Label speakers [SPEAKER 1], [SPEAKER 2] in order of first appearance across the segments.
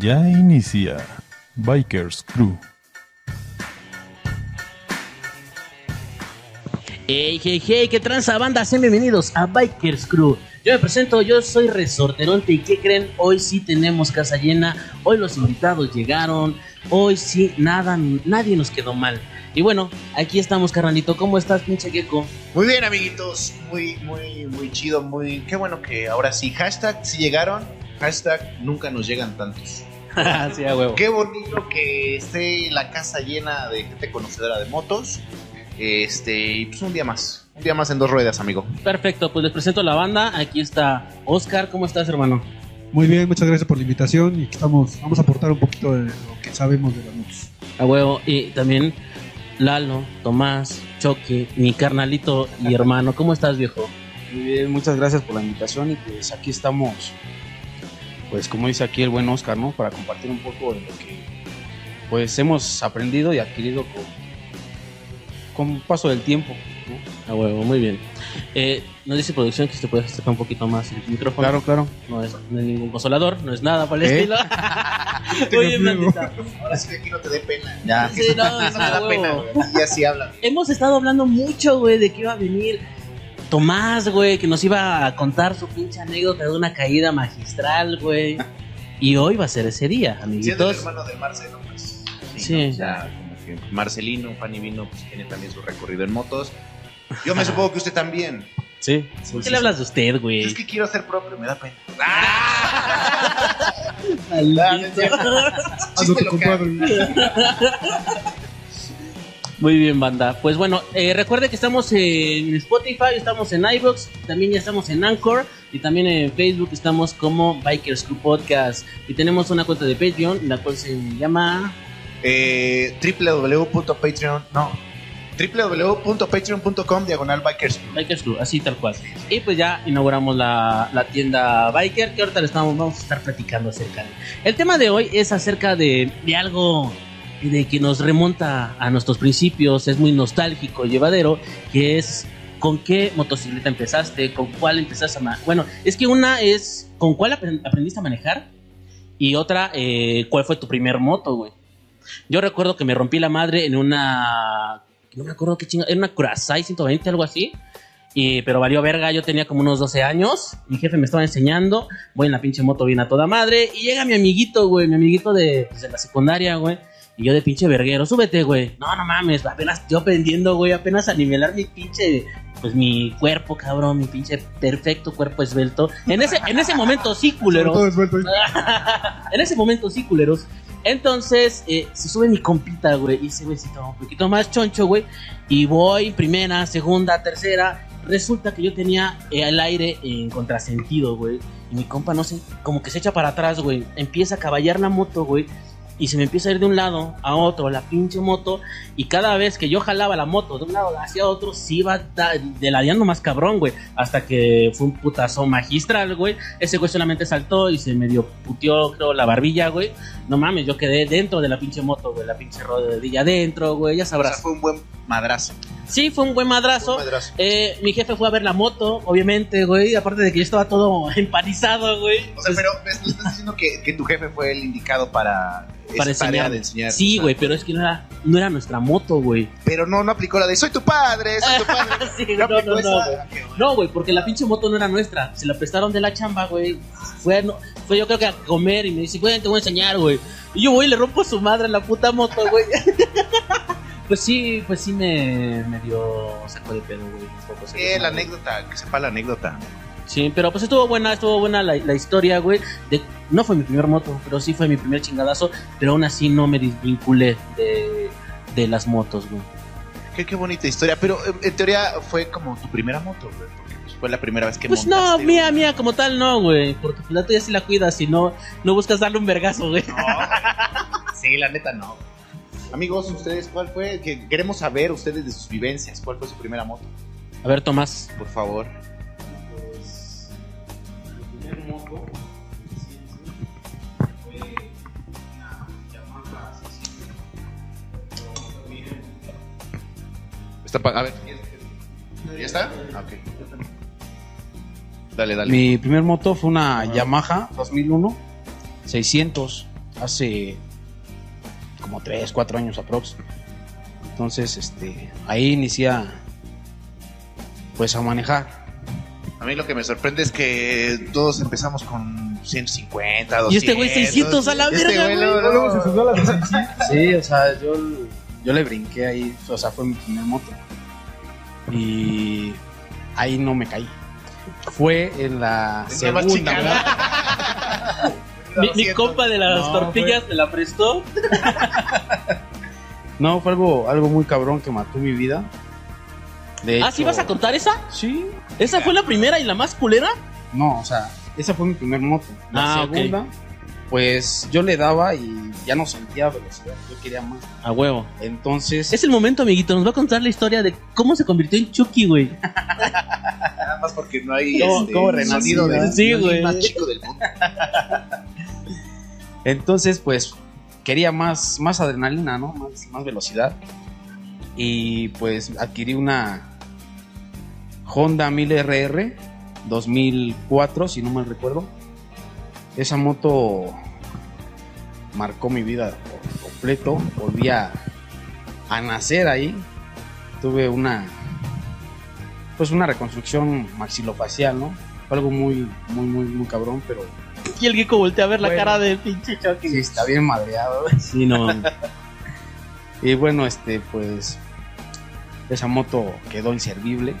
[SPEAKER 1] Ya inicia Bikers Crew.
[SPEAKER 2] Hey, hey, hey, qué tranza banda, sean bienvenidos a Bikers Crew. Yo me presento, yo soy Resorteronte y ¿qué creen? Hoy sí tenemos casa llena, hoy los invitados llegaron, hoy sí nada, nadie nos quedó mal. Y bueno, aquí estamos, carnalito, ¿cómo estás, pinche gecko?
[SPEAKER 3] Muy bien, amiguitos, muy, muy, muy chido, muy... Qué bueno que ahora sí, hashtag si llegaron, hashtag nunca nos llegan tantos.
[SPEAKER 2] sí, a huevo.
[SPEAKER 3] Qué bonito que esté la casa llena de gente conocedora de motos. Este, y pues un día más. Un día más en dos ruedas, amigo.
[SPEAKER 2] Perfecto, pues les presento a la banda. Aquí está Oscar, ¿cómo estás, hermano?
[SPEAKER 4] Muy bien, muchas gracias por la invitación y estamos, vamos a aportar un poquito de lo que sabemos de la motos.
[SPEAKER 2] A huevo. Y también Lalo, Tomás, Choque, mi carnalito y hermano. ¿Cómo estás, viejo?
[SPEAKER 5] Muy bien, muchas gracias por la invitación y pues aquí estamos, pues como dice aquí el buen Oscar, ¿no? Para compartir un poco de lo que pues hemos aprendido y adquirido con, con paso del tiempo. ¿no?
[SPEAKER 2] A huevo, muy bien. Eh, nos dice producción que si te puedes acercar un poquito más el micrófono.
[SPEAKER 5] Claro, claro.
[SPEAKER 2] No es, no es ningún consolador, no es nada para el
[SPEAKER 5] ¿Eh?
[SPEAKER 2] estilo. Bandita.
[SPEAKER 3] Ahora sí que aquí no te dé pena.
[SPEAKER 5] Ya.
[SPEAKER 2] Sí,
[SPEAKER 3] eso
[SPEAKER 2] no,
[SPEAKER 3] no, te da
[SPEAKER 2] huevo.
[SPEAKER 3] pena, güey. Y así habla.
[SPEAKER 2] Hemos estado hablando mucho, güey, de que iba a venir Tomás, güey, que nos iba a contar su pinche anécdota de una caída magistral, güey. Y hoy va a ser ese día,
[SPEAKER 3] Siendo el
[SPEAKER 2] amiguitos.
[SPEAKER 3] hermano de Marcelo, pues.
[SPEAKER 2] Sí.
[SPEAKER 3] ¿no? Ya, como que Marcelino, Fanny Vino, pues tiene también su recorrido en motos. Yo me supongo que usted también.
[SPEAKER 5] Sí.
[SPEAKER 2] ¿Por qué le hablas de usted, güey?
[SPEAKER 3] Es que quiero ser propio, me da pena.
[SPEAKER 2] Maldito.
[SPEAKER 4] Hazlo tu compadre.
[SPEAKER 2] Muy bien, banda. Pues bueno, eh, recuerde que estamos en Spotify, estamos en iVoox, también ya estamos en Anchor y también en Facebook estamos como Bikers Crew Podcast. Y tenemos una cuenta de Patreon, la cual se llama...
[SPEAKER 3] Eh, www.patreon, no. www.patreon.com diagonal bikers.
[SPEAKER 2] Bikers Crew, así tal cual. Y pues ya inauguramos la, la tienda Biker, que ahorita le estamos, vamos a estar platicando acerca de. El tema de hoy es acerca de, de algo de que nos remonta a nuestros principios, es muy nostálgico, llevadero, que es con qué motocicleta empezaste, con cuál empezaste a manejar. Bueno, es que una es con cuál apren- aprendiste a manejar y otra, eh, cuál fue tu primer moto, güey. Yo recuerdo que me rompí la madre en una. No me acuerdo qué chinga. Era una Curaçao 120, algo así. Y, pero valió verga, yo tenía como unos 12 años. Mi jefe me estaba enseñando. Voy en la pinche moto bien a toda madre. Y llega mi amiguito, güey. Mi amiguito de, pues, de la secundaria, güey. Y yo de pinche verguero, súbete, güey. No, no mames, apenas yo aprendiendo, güey. Apenas a nivelar mi pinche. Pues mi cuerpo, cabrón. Mi pinche perfecto cuerpo esbelto. En ese, en ese momento sí, culero.
[SPEAKER 4] Todo esbelto
[SPEAKER 2] en ese momento sí, culeros. Entonces, eh, se sube mi compita, güey. Y ese güey sí estaba un poquito más choncho, güey. Y voy primera, segunda, tercera. Resulta que yo tenía eh, el aire en contrasentido, güey. Y mi compa, no sé, como que se echa para atrás, güey. Empieza a caballar la moto, güey. Y se me empieza a ir de un lado a otro, la pinche moto. Y cada vez que yo jalaba la moto de un lado hacia otro, se iba deladeando más cabrón, güey. Hasta que fue un putazo magistral, güey. Ese güey solamente saltó y se medio puteó, creo, la barbilla, güey. No mames, yo quedé dentro de la pinche moto, güey. La pinche rodilla adentro, güey. Ya
[SPEAKER 3] O sea,
[SPEAKER 2] sabrás.
[SPEAKER 3] fue un buen madrazo.
[SPEAKER 2] Sí, fue un buen madrazo. Eh, mi jefe fue a ver la moto, obviamente, güey. Aparte de que yo estaba todo empanizado, güey.
[SPEAKER 3] O sea, pero me estás diciendo que, que tu jefe fue el indicado para,
[SPEAKER 2] para
[SPEAKER 3] esa tarea
[SPEAKER 2] enseñar.
[SPEAKER 3] de enseñar.
[SPEAKER 2] Sí, güey, pero es que no era, no era nuestra moto, güey.
[SPEAKER 3] Pero no, no aplicó la de soy tu padre, soy tu padre.
[SPEAKER 2] Sí,
[SPEAKER 3] No
[SPEAKER 2] no, no, güey. No, güey, porque la pinche moto no era nuestra. Se la prestaron de la chamba, güey. Fue, no- fue yo creo que a comer y me dice, güey, te voy a enseñar, güey. Y yo voy y le rompo a su madre la puta moto, güey. pues sí, pues sí me, me dio saco de pedo, güey. un poco,
[SPEAKER 3] Eh, la anécdota, que sepa la anécdota.
[SPEAKER 2] Sí, pero pues estuvo buena, estuvo buena la, la historia, güey. De- No fue mi primer moto, pero sí fue mi primer chingadazo. Pero aún así no me desvinculé de, de las motos, güey.
[SPEAKER 3] Qué, qué bonita historia. Pero eh, en teoría fue como tu primera moto, güey. Porque pues, fue la primera vez que
[SPEAKER 2] Pues no, mía, mía, como tal no, güey. Porque pues, la tuya sí la cuidas y no, no buscas darle un vergazo, güey.
[SPEAKER 3] No, sí, la neta no. Amigos, ustedes, ¿cuál fue? Que queremos saber ustedes de sus vivencias. ¿Cuál fue su primera moto?
[SPEAKER 2] A ver, Tomás.
[SPEAKER 3] Por favor. Está pa- a ver, ¿ya está? Ah, ok. Dale, dale.
[SPEAKER 5] Mi primer moto fue una Yamaha 2001 600. hace como 3, 4 años aprox. Entonces, este, ahí inicia pues a manejar.
[SPEAKER 3] A mí lo que me sorprende es que todos empezamos con 150, 200.
[SPEAKER 2] Y este güey 600 a la
[SPEAKER 3] Este
[SPEAKER 2] verga,
[SPEAKER 3] güey subió a la
[SPEAKER 5] Sí, o sea, yo, yo le brinqué ahí, o sea, fue mi primer moto. Y ahí no me caí. Fue en la
[SPEAKER 3] Tenía más
[SPEAKER 5] segunda.
[SPEAKER 2] Mi, mi compa de las
[SPEAKER 5] No,
[SPEAKER 2] tortillas me la prestó.
[SPEAKER 5] No, fue algo, algo muy cabrón que mató mi vida. De
[SPEAKER 2] Ah, ¿sí vas a contar esa?
[SPEAKER 5] Sí.
[SPEAKER 2] ¿Esa fue la primera y la más culera?
[SPEAKER 5] No, o sea, esa fue mi primer moto. La
[SPEAKER 2] Ah,
[SPEAKER 5] segunda, pues yo le daba y ya no sentía velocidad, yo quería más.
[SPEAKER 2] A huevo.
[SPEAKER 5] Entonces,
[SPEAKER 2] Es el momento, amiguito. Nos va a contar la historia de cómo se convirtió en Chucky, güey.
[SPEAKER 3] Nada más porque no hay
[SPEAKER 5] ¿Cómo-
[SPEAKER 3] este,
[SPEAKER 5] cómo verdad?
[SPEAKER 2] Sí, güey.
[SPEAKER 3] más chico del mundo.
[SPEAKER 5] Entonces, pues quería más, más adrenalina, ¿no? Más, más velocidad. Y pues adquirí una Honda 1000RR 2004, si no mal recuerdo. Esa moto marcó mi vida por completo. Volví a, nacer ahí. Tuve una pues una reconstrucción maxilofacial, ¿no? Fue algo muy, muy, muy, muy cabrón, pero
[SPEAKER 2] Y el Gecko voltea a ver la cara de pinche Chucky.
[SPEAKER 5] sí está bien madreado. güey.
[SPEAKER 2] Sí, no.
[SPEAKER 5] Y bueno, este, pues esa moto quedó inservible.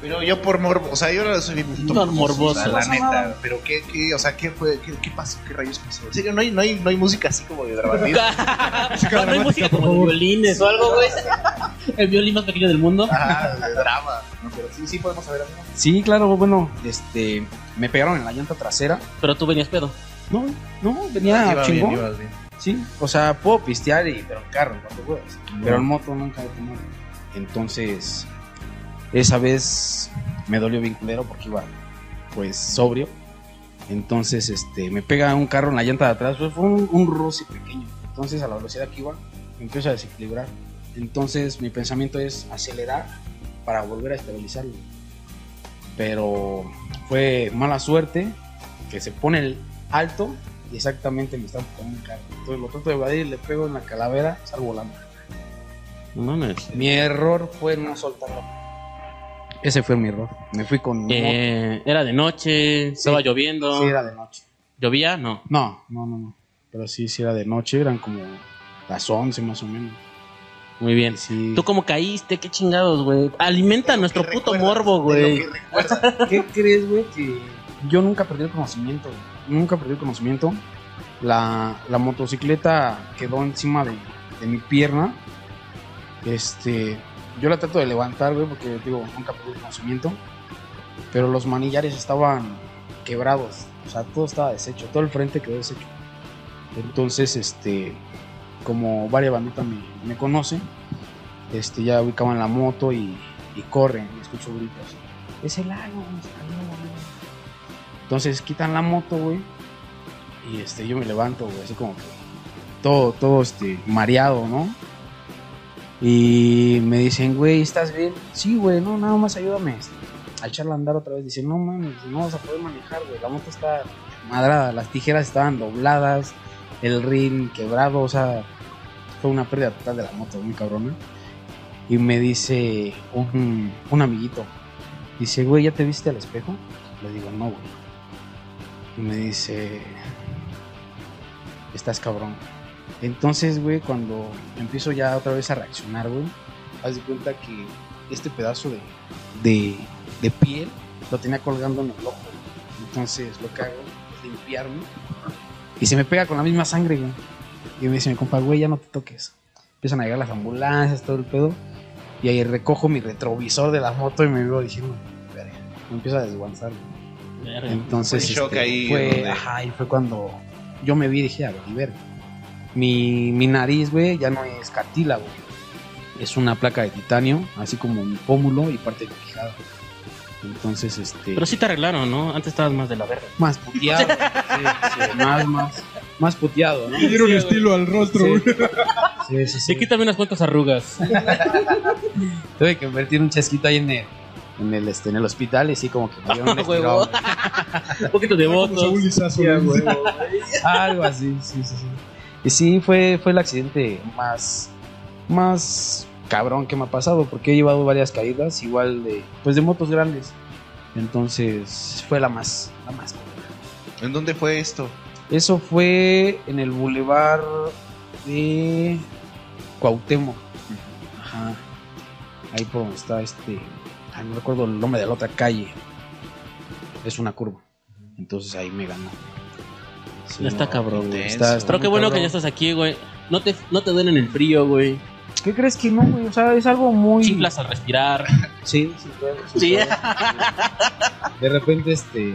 [SPEAKER 3] Pero yo por morbo, o sea, yo no soy
[SPEAKER 2] No, morboso.
[SPEAKER 3] la neta.
[SPEAKER 5] nada.
[SPEAKER 3] Pero qué, qué, o sea, qué fue, qué, qué pasó, qué rayos pasó. En serio, no hay, no hay, no hay música así como de dramático.
[SPEAKER 2] no, no hay música como de violines o algo, güey. El violín más pequeño del mundo.
[SPEAKER 3] Ah, de drama. No, pero sí, sí podemos saber algo.
[SPEAKER 5] Sí, claro, bueno, este, me pegaron en la llanta trasera.
[SPEAKER 2] Pero tú venías pedo.
[SPEAKER 5] No, no, venía
[SPEAKER 3] Iba bien,
[SPEAKER 5] chingón.
[SPEAKER 3] ibas bien.
[SPEAKER 5] Sí, o sea, puedo pistear y pero en carro, cuando puedas. Pero en moto nunca he tenido. Entonces, esa vez me dolió bien culero porque iba pues sobrio. Entonces, este, me pega un carro en la llanta de atrás, pues, fue un, un roce pequeño. Entonces, a la velocidad que iba, me empiezo a desequilibrar. Entonces, mi pensamiento es acelerar para volver a estabilizarlo. Pero fue mala suerte que se pone el alto y exactamente me están poniendo un carro. Entonces, lo trato de evadir, le pego en la calavera, salgo volando.
[SPEAKER 2] No mames.
[SPEAKER 5] Mi error fue no soltarlo. Ese fue mi error. Me fui con.
[SPEAKER 2] Eh, era de noche, estaba lloviendo.
[SPEAKER 5] Sí, era de noche.
[SPEAKER 2] ¿Llovía? No.
[SPEAKER 5] No, no, no, no. Pero sí, sí era de noche, eran como las 11 más o menos.
[SPEAKER 2] Muy bien.
[SPEAKER 5] Sí.
[SPEAKER 2] ¿Tú cómo caíste? ¿Qué chingados, güey? Alimenta nuestro
[SPEAKER 3] ¿Qué
[SPEAKER 2] puto morbo,
[SPEAKER 3] lo
[SPEAKER 2] güey.
[SPEAKER 5] ¿Qué crees, güey? Que yo nunca perdí el conocimiento. güey. Nunca perdí el conocimiento. La, la motocicleta quedó encima de, de mi pierna. Este, yo la trato de levantar, güey, porque digo, nunca perdí el conocimiento. Pero los manillares estaban quebrados. O sea, todo estaba deshecho. Todo el frente quedó deshecho. Entonces, este, como varias banditas me, conocen, este, ya ubicaban la moto y, y corren. Escucho gritos. Es el lago. Entonces quitan la moto, güey. Y este, yo me levanto, güey, así como que todo, todo este, mareado, ¿no? Y me dicen, güey, ¿estás bien? Sí, güey, no, nada más ayúdame este, a echarla a andar otra vez. Dicen, no mames, no vas a poder manejar, güey. La moto está madrada, las tijeras estaban dobladas, el ring quebrado, o sea, fue una pérdida total de la moto, muy cabrona. Y me dice un, un amiguito, dice, güey, ¿ya te viste al espejo? Le digo, no, güey. Y me dice, estás cabrón. Entonces, güey, cuando empiezo ya otra vez a reaccionar, güey, haz de cuenta que este pedazo de, de, de piel lo tenía colgando en el ojo. Entonces, lo que hago es limpiarme y se me pega con la misma sangre, güey. Y me dice mi compa, güey, ya no te toques. Empiezan a llegar las ambulancias, todo el pedo. Y ahí recojo mi retrovisor de la moto y me veo diciendo, me empiezo a desguanzar. güey. Entonces,
[SPEAKER 3] Fue shock
[SPEAKER 5] este,
[SPEAKER 3] ahí,
[SPEAKER 5] fue,
[SPEAKER 3] donde-
[SPEAKER 5] ajá, y fue cuando yo me vi y dije, a ver, y. Mi, mi nariz, güey, ya no es cartílago. Es una placa de titanio, así como mi pómulo y parte de mi quijada. Entonces, este.
[SPEAKER 2] Pero sí te arreglaron, ¿no? Antes estabas más de la verga.
[SPEAKER 5] Más puteado. sí, sí, más, más, más puteado, ¿no?
[SPEAKER 4] Le dieron estilo al rostro,
[SPEAKER 5] Sí.
[SPEAKER 4] güey.
[SPEAKER 5] Sí, sí, sí.
[SPEAKER 2] Quítame unas cuantas arrugas.
[SPEAKER 5] Tuve que invertir un chasquito ahí en el, en el, este, en el hospital y sí, como que me dieron un
[SPEAKER 2] Huevo.
[SPEAKER 5] estirón.
[SPEAKER 2] Un poquito de votos.
[SPEAKER 5] Algo así, sí, sí, sí. Y sí, fue, fue el accidente más, más cabrón que me ha pasado, porque he llevado varias caídas, igual de, pues de motos grandes. Entonces, fue la más, la más.
[SPEAKER 3] ¿En dónde fue esto?
[SPEAKER 5] Eso fue en el bulevar de Cuauhtémoc. Ajá. Ahí por donde está este, ay, no recuerdo el nombre de la otra calle. Es una curva. Entonces ahí me ganó. Sí,
[SPEAKER 2] Está
[SPEAKER 5] no,
[SPEAKER 2] cabrón, güey.
[SPEAKER 3] intenso.
[SPEAKER 5] está
[SPEAKER 2] Pero qué bueno que ya estás aquí, güey. No te, no te duelen el frío, güey.
[SPEAKER 5] ¿Qué crees que no, güey? O sea, es algo muy.
[SPEAKER 2] Chiflas al respirar.
[SPEAKER 5] Sí, sí, puede, sí
[SPEAKER 2] Sí.
[SPEAKER 5] De repente, este.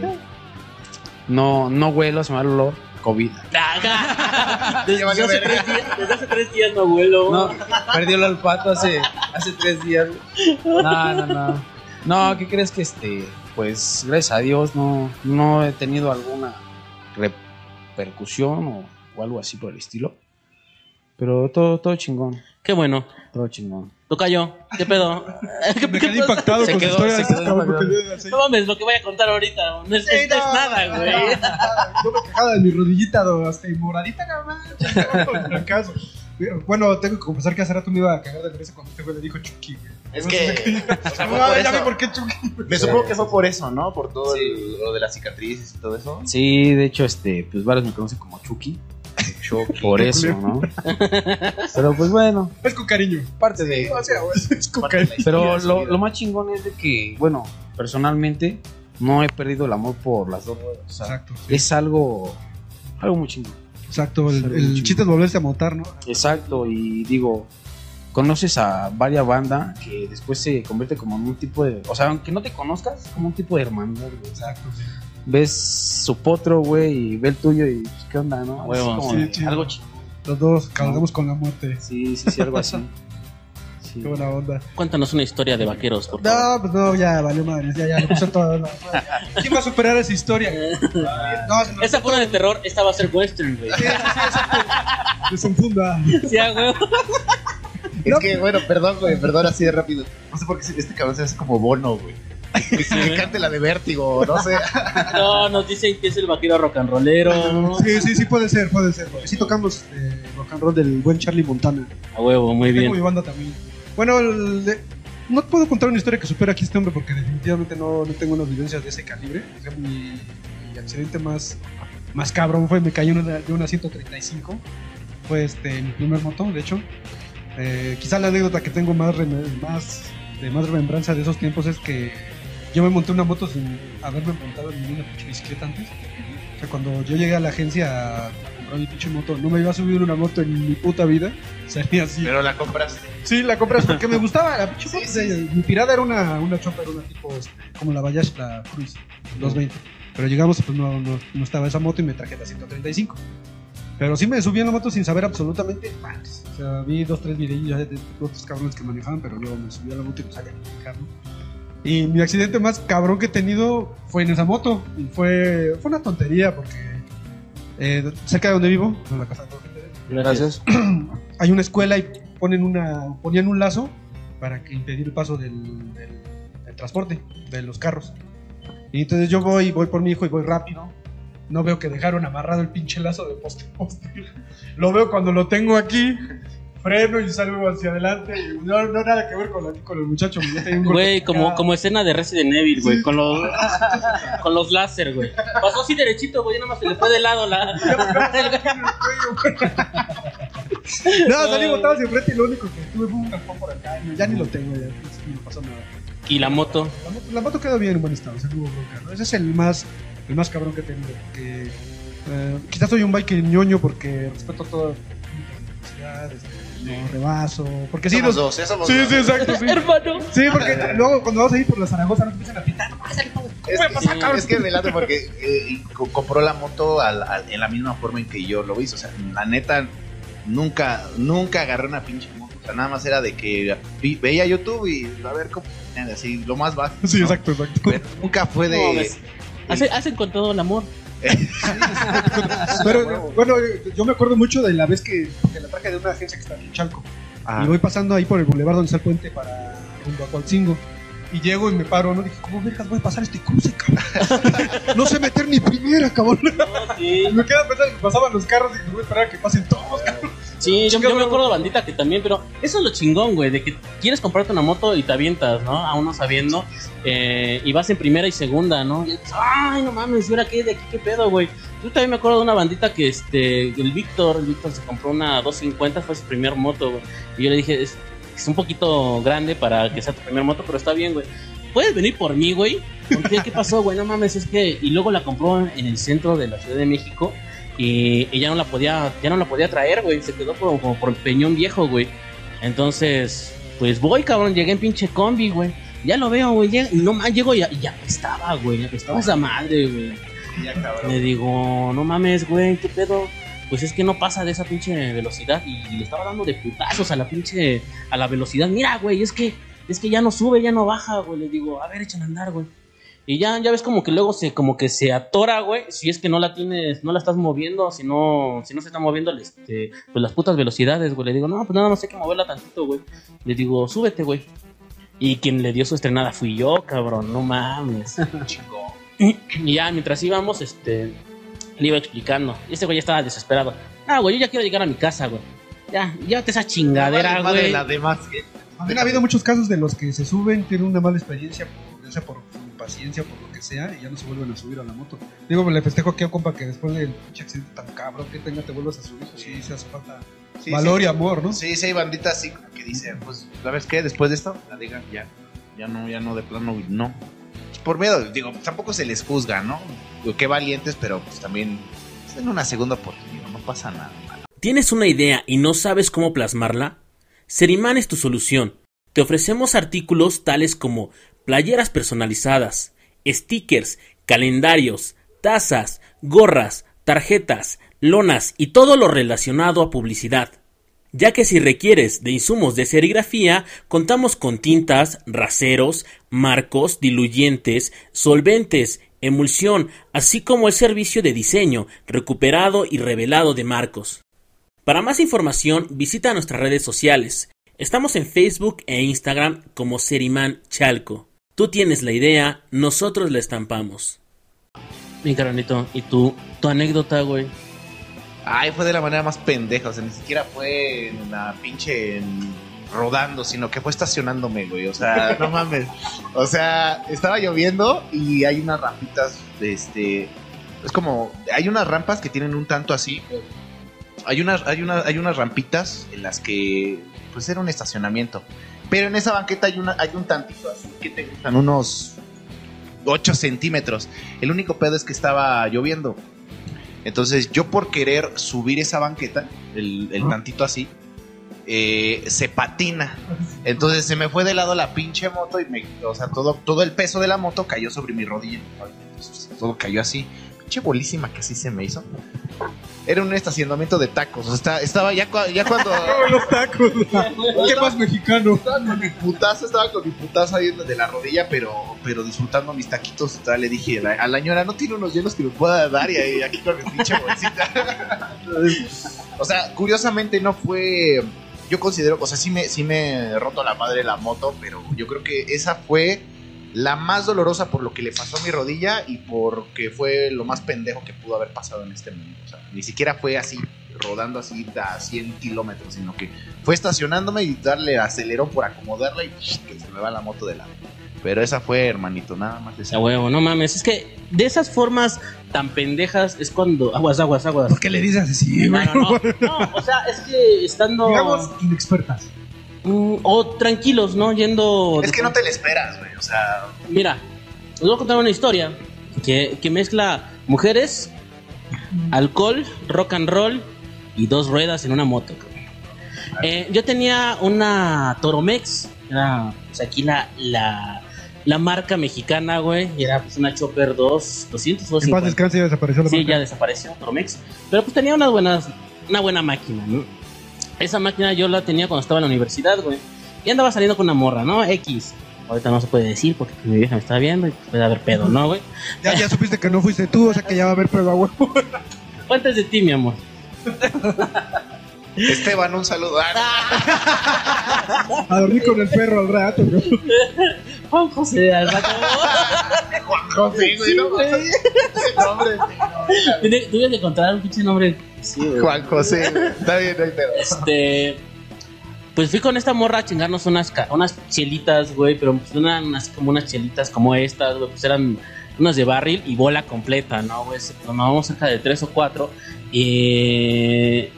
[SPEAKER 5] No, no huelo, se me da el olor. COVID.
[SPEAKER 2] Desde, hace tres días, desde hace tres días no abuelo.
[SPEAKER 5] No, perdió el olfato hace, hace tres días. No, no, no. No, ¿qué crees que este? Pues gracias a Dios no, no he tenido alguna repercusión o, o algo así por el estilo. Pero todo, todo chingón,
[SPEAKER 2] Qué bueno.
[SPEAKER 5] todo chingón.
[SPEAKER 2] Tocayo, ¿qué pedo? ¿Qué,
[SPEAKER 4] Me
[SPEAKER 2] qué
[SPEAKER 4] quedé
[SPEAKER 2] pedo?
[SPEAKER 4] impactado
[SPEAKER 5] Se
[SPEAKER 4] con
[SPEAKER 5] quedó-
[SPEAKER 4] historia.
[SPEAKER 5] se
[SPEAKER 4] de este
[SPEAKER 5] quedó
[SPEAKER 2] No mames, lo que voy a contar ahorita. No es, no nada, güey.
[SPEAKER 4] Yo me quejaba de mi rodillita, do, hasta moradita, cabrón. fracaso. Bueno, tengo que confesar que hace rato me iba a cagar de risa cuando este güey le dijo Chucky. güey.
[SPEAKER 3] Es que. o sea,
[SPEAKER 4] No ya por qué Chucky.
[SPEAKER 3] Me supongo que fue por eso, ¿no? Por todo el- lo de las cicatrices y todo eso.
[SPEAKER 5] Sí, de hecho, este, pues varios me conocen como Chucky. Por eso, ¿no? Pero pues bueno,
[SPEAKER 4] Es con cariño.
[SPEAKER 5] parte de,
[SPEAKER 4] O sea, güey, es con cariño.
[SPEAKER 5] Pero lo, lo más chingón es de que, bueno, personalmente no he perdido el amor por las dos ruedas. O sea,
[SPEAKER 4] Exacto. sí.
[SPEAKER 5] es algo, algo muy chingón.
[SPEAKER 4] Exacto. El, el chiste es volverse a montar, ¿no?
[SPEAKER 5] Exacto, y digo, conoces a varias bandas que después se convierte como en un tipo de, o sea, aunque no te conozcas, como un tipo de hermandad,
[SPEAKER 4] Exacto, sí.
[SPEAKER 5] Ves su potro, güey, y ve el tuyo y pues, ¿qué onda, no?
[SPEAKER 2] Huevo,
[SPEAKER 5] como
[SPEAKER 4] sí, chido.
[SPEAKER 5] algo chingón.
[SPEAKER 4] Los dos cargamos con la muerte.
[SPEAKER 5] Sí, sí, sí, algo así. Sí.
[SPEAKER 4] Qué buena onda.
[SPEAKER 2] Cuéntanos una historia de vaqueros, por favor.
[SPEAKER 4] No, pues no, ya valió madre. Ya, ya, le puse toda la- ¿Quién va a superar esa historia? No, me-
[SPEAKER 2] Esa fue una de terror, esta va a ser western, güey.
[SPEAKER 4] Sí, sí, sí, exacto. Desenfunda.
[SPEAKER 2] Sí, a huevo.
[SPEAKER 3] Es que, bueno, perdón, güey, perdón así de rápido. No sé por qué este cabrón se hace como bono, güey. Que se cante la de vértigo, no sé.
[SPEAKER 2] No, nos dicen que es el vaquero rock and rollero.
[SPEAKER 4] Sí, sí, sí, puede ser, puede ser. Porque sí tocamos eh, rock and roll del buen Charlie Montana.
[SPEAKER 2] A huevo, muy
[SPEAKER 4] Tengo mi
[SPEAKER 2] bien.
[SPEAKER 4] banda también. Bueno, el de- no puedo contar una historia que supera aquí este hombre porque definitivamente no, no tengo unas vivencias de ese calibre. O sea, mi, mi accidente más, más cabrón fue, me caí en una, de una 135. Fue este, mi primer moto, de hecho. Eh, quizá la anécdota que tengo más, más, de más remembranza de esos tiempos es que yo me monté una moto sin haberme montado en ninguna pinche bicicleta antes. O sea, cuando yo llegué a la agencia a comprar mi pinche moto, no me iba a subir una moto en mi puta vida. Salía así.
[SPEAKER 3] Pero la compraste.
[SPEAKER 4] Sí, la compras porque me gustaba la pinche moto.
[SPEAKER 3] sí,
[SPEAKER 4] Mi tirada era una, una chopper, era una tipo este, como la Bayash, la Cruise 220. Pero llegamos pues no, no, no estaba esa moto y me traje la 135. Pero sí me subí en la moto sin saber absolutamente madres. O sea, vi dos, tres videos de, otros cabrones que manejaban, pero luego me subí a la moto y no sabía manejar, ¿no? Y mi accidente más cabrón que he tenido fue en esa moto. Y fue, fue una tontería porque eh, cerca de donde vivo, en la casa de
[SPEAKER 5] Gracias.
[SPEAKER 4] hay una escuela y ponen una ponían un lazo para que impedir el paso del, del- del transporte de los carros. Y entonces yo voy voy por mi hijo y voy rápido. No veo que dejaron amarrado el pinche lazo de poste. Lo veo cuando lo tengo aquí freno y salgo hacia adelante y no, no nada que ver con, la- con el muchacho ya tenía un golpe
[SPEAKER 2] Güey, como, como escena de Resident Evil, güey, con los con los láser, güey. Pasó así derechito, güey, nada más se le fue de lado la...
[SPEAKER 4] no salí botado hacia enfrente y lo único que tuve fue un raspón por acá ya ni lo tengo ya no pasó nada
[SPEAKER 2] Y la moto.
[SPEAKER 4] La moto, la moto quedó bien en buen estado, o sea, no hubo bronca, ¿no? Ese es el más, el más cabrón que he tenido. porque, eh, quizás soy un bike ñoño porque respeto todas las velocidades, no rebaso. Porque sí,
[SPEAKER 3] somos
[SPEAKER 4] los-
[SPEAKER 3] dos, ya somos
[SPEAKER 4] sí,
[SPEAKER 3] dos.
[SPEAKER 4] sí, exacto, sí.
[SPEAKER 2] Hermano.
[SPEAKER 4] Sí, porque luego cuando vas a ir por la Zaragoza nos empiezan a pitar.
[SPEAKER 3] Es que, es que me late porque eh, compró la moto al- al- en la misma forma en que yo lo hice. O sea, la neta, nunca, nunca agarré una pinche moto. O sea, nada más era de que vi- veía YouTube y a ver cómo. Así, lo más básico.
[SPEAKER 4] Sí,
[SPEAKER 3] ¿no?
[SPEAKER 4] exacto, exacto.
[SPEAKER 3] Pero nunca fue de.
[SPEAKER 2] No, ves. Hace- hacen con todo el amor.
[SPEAKER 4] Pero bueno, yo me acuerdo mucho de la vez que, que la traje de una agencia que está aquí en Chalco.
[SPEAKER 3] Ah,
[SPEAKER 4] Y voy pasando ahí por el bulevar donde está el puente para rumbo a Cualcingo. Y llego y me paro, ¿no? Dije, ¿cómo vergas voy a pasar este cruce, cabrón? no sé meter ni primera, cabrón.
[SPEAKER 2] Sí,
[SPEAKER 4] Y me queda pensando que pasaban los carros y voy a esperar a que pasen todos, cabrón.
[SPEAKER 2] Sí, yo, me acuerdo bandita que también, pero eso es lo chingón, güey, de que quieres comprarte una moto y te avientas, ¿no? Aún no sabiendo, eh, y vas en primera y segunda, ¿no? Y dices, ay, no mames, ¿y ahora qué? ¿De aquí qué pedo, güey? Yo también me acuerdo de una bandita que, este, el Víctor, el Víctor se compró una 250, fue su primer moto, güey. Y yo le dije, es, es un poquito grande para que sea tu primer moto, pero está bien, güey. ¿Puedes venir por mí, güey? ¿qué pasó, güey? No mames, es que... Y luego la compró en el centro de la Ciudad de México y, y ya no la podía ya no la podía traer, güey. Se quedó por, como por el peñón viejo, güey. Entonces, pues voy, cabrón. Llegué en pinche combi, güey. Ya lo veo, güey. No más, llego y ya, ya estaba, güey. Ya estaba esa madre, güey. Le digo, no mames, güey, ¿qué pedo? Pues es que no pasa de esa pinche velocidad y, le estaba dando de putazos a la pinche, a la velocidad. Mira, güey, es que, es que ya no sube, ya no baja, güey. Le digo, a ver, échale a andar, güey. Y ya, ya ves como que luego se, como que se atora, güey, si es que no la tienes, no la estás moviendo, si no, si no se está moviendo, este, pues las putas velocidades, güey. Le digo, no, pues nada más hay que moverla tantito, güey. Le digo, súbete, güey. Y quien le dio su estrenada fui yo, cabrón, no mames.
[SPEAKER 3] Chingón.
[SPEAKER 2] Y ya, mientras íbamos, este, le iba explicando. Y ese güey ya estaba desesperado. Ah, güey, yo ya quiero llegar a mi casa, güey. Ya, llévate esa chingadera, güey.
[SPEAKER 3] la demás gente.
[SPEAKER 4] También ha habido muchos casos de los que se suben, tienen una mala experiencia, por, ya sea por impaciencia, por lo que sea, y ya no se vuelven a subir a la moto. Digo, le festejo aquí a un compa que después del pinche accidente tan cabrón que tenga, te vuelvas a subir, pues sí, se hace falta
[SPEAKER 3] Sí,
[SPEAKER 4] valor
[SPEAKER 3] sí.
[SPEAKER 4] y amor, ¿no?
[SPEAKER 3] Sí, sí, hay banditas así como que dicen, pues, ¿sabes qué? Después de esto, la digan ya. Ya no, ya no, de plano, no. Por miedo, digo, tampoco se les juzga, ¿no? Digo, Qué valientes, pero pues también es en una segunda oportunidad, no pasa nada.
[SPEAKER 2] ¿Tienes una idea y no sabes cómo plasmarla? Seriman es tu solución. Te ofrecemos artículos tales como playeras personalizadas, stickers, calendarios, tazas, gorras, tarjetas, lonas y todo lo relacionado a publicidad. Ya que si requieres de insumos de serigrafía, contamos con tintas, raseros, marcos, diluyentes, solventes, emulsión, así como el servicio de diseño, recuperado y revelado de marcos. Para más información, visita nuestras redes sociales. Estamos en Facebook e Instagram como Seriman Chalco. Tú tienes la idea, nosotros la estampamos. Mi carnalito, ¿y tú? ¿Tu anécdota, güey?
[SPEAKER 3] Ay, fue de la manera más pendeja, o sea, ni siquiera fue en la pinche en- rodando, sino que fue estacionándome, güey, o sea, no mames. O sea, estaba lloviendo y hay unas rampitas, este, es como, hay unas rampas que tienen un tanto así. Hay unas, hay unas, hay unas rampitas en las que, pues era un estacionamiento. Pero en esa banqueta hay, una, hay un tantito así que te gustan unos 8 centímetros. El único pedo es que estaba lloviendo. Entonces yo por querer subir esa banqueta, el, el tantito así, eh, se patina. Entonces se me fue de lado la pinche moto y me, o sea, todo, todo el peso de la moto cayó sobre mi rodilla. Todo cayó así. Pinche bolísima que así se me hizo. Era un estacionamiento de tacos. O sea, estaba ya, cua- ya cuando...
[SPEAKER 4] los tacos. ¿Qué más mexicano?
[SPEAKER 3] Estaba con mi putazo, estaba con mi putazo ahí de la rodilla, pero, pero disfrutando mis taquitos. Tal, le dije a la, a la ñora, no tiene unos hielos que me pueda dar y ahí, aquí con mi pinche bolsita. Entonces, o sea, curiosamente no fue. Yo considero, o sea, sí me, sí me he roto la madre la moto, pero yo creo que esa fue la más dolorosa por lo que le pasó a mi rodilla y porque fue lo más pendejo que pudo haber pasado en este mundo. O sea, ni siquiera fue así, rodando así a 100 kilómetros, sino que fue estacionándome y darle acelerón por acomodarla y que se me va la moto de lado. Pero esa fue, hermanito, nada más. Esa
[SPEAKER 2] huevo, no mames. Es que de esas formas tan pendejas es cuando. Aguas, aguas, aguas.
[SPEAKER 4] ¿Por qué le dices así,
[SPEAKER 2] No, no, no. No, o sea, es que estando.
[SPEAKER 4] Digamos inexpertas.
[SPEAKER 2] Mm, o tranquilos, ¿no? Yendo.
[SPEAKER 3] Es que no te la esperas, güey. O sea,
[SPEAKER 2] Mira, les voy a contar una historia que, que mezcla mujeres, alcohol, rock and roll y dos ruedas en una moto. Eh, yo tenía una Toromex, era pues, aquí la, la, la marca mexicana, güey, y era pues una Chopper 2, 200 o
[SPEAKER 4] En paz descanse ya desapareció la
[SPEAKER 2] Sí,
[SPEAKER 4] marca.
[SPEAKER 2] ya desapareció Toromex. Pero pues tenía unas buenas, una buena máquina, ¿no? Esa máquina yo la tenía cuando estaba en la universidad, güey. Y andaba saliendo con una morra, ¿no? X. Ahorita no se puede decir porque mi vieja me está viendo y puede haber pedo, ¿no, güey?
[SPEAKER 4] Ya, ya supiste que no fuiste tú, o sea que ya va a haber prueba, güey.
[SPEAKER 2] Cuéntanos de ti, mi amor.
[SPEAKER 3] Esteban, un saludo.
[SPEAKER 4] A dormir con el perro al rato, güey.
[SPEAKER 2] Juan José. al rato.
[SPEAKER 3] Juan José, güey,
[SPEAKER 2] Sí,
[SPEAKER 3] ¿no?
[SPEAKER 2] güey.
[SPEAKER 3] Nombre,
[SPEAKER 2] Tiene- Tuve que encontrar un pinche nombre. Sí, güey.
[SPEAKER 3] Juan José, güey. Está bien, no hay pedo.
[SPEAKER 2] Este. Pues fui con esta morra a chingarnos unas, unas chelitas, güey, pero pues no eran así como unas chelitas como estas, güey, pues eran unas de barril y bola completa, ¿no, güey? Tomábamos cerca de tres o cuatro. Y...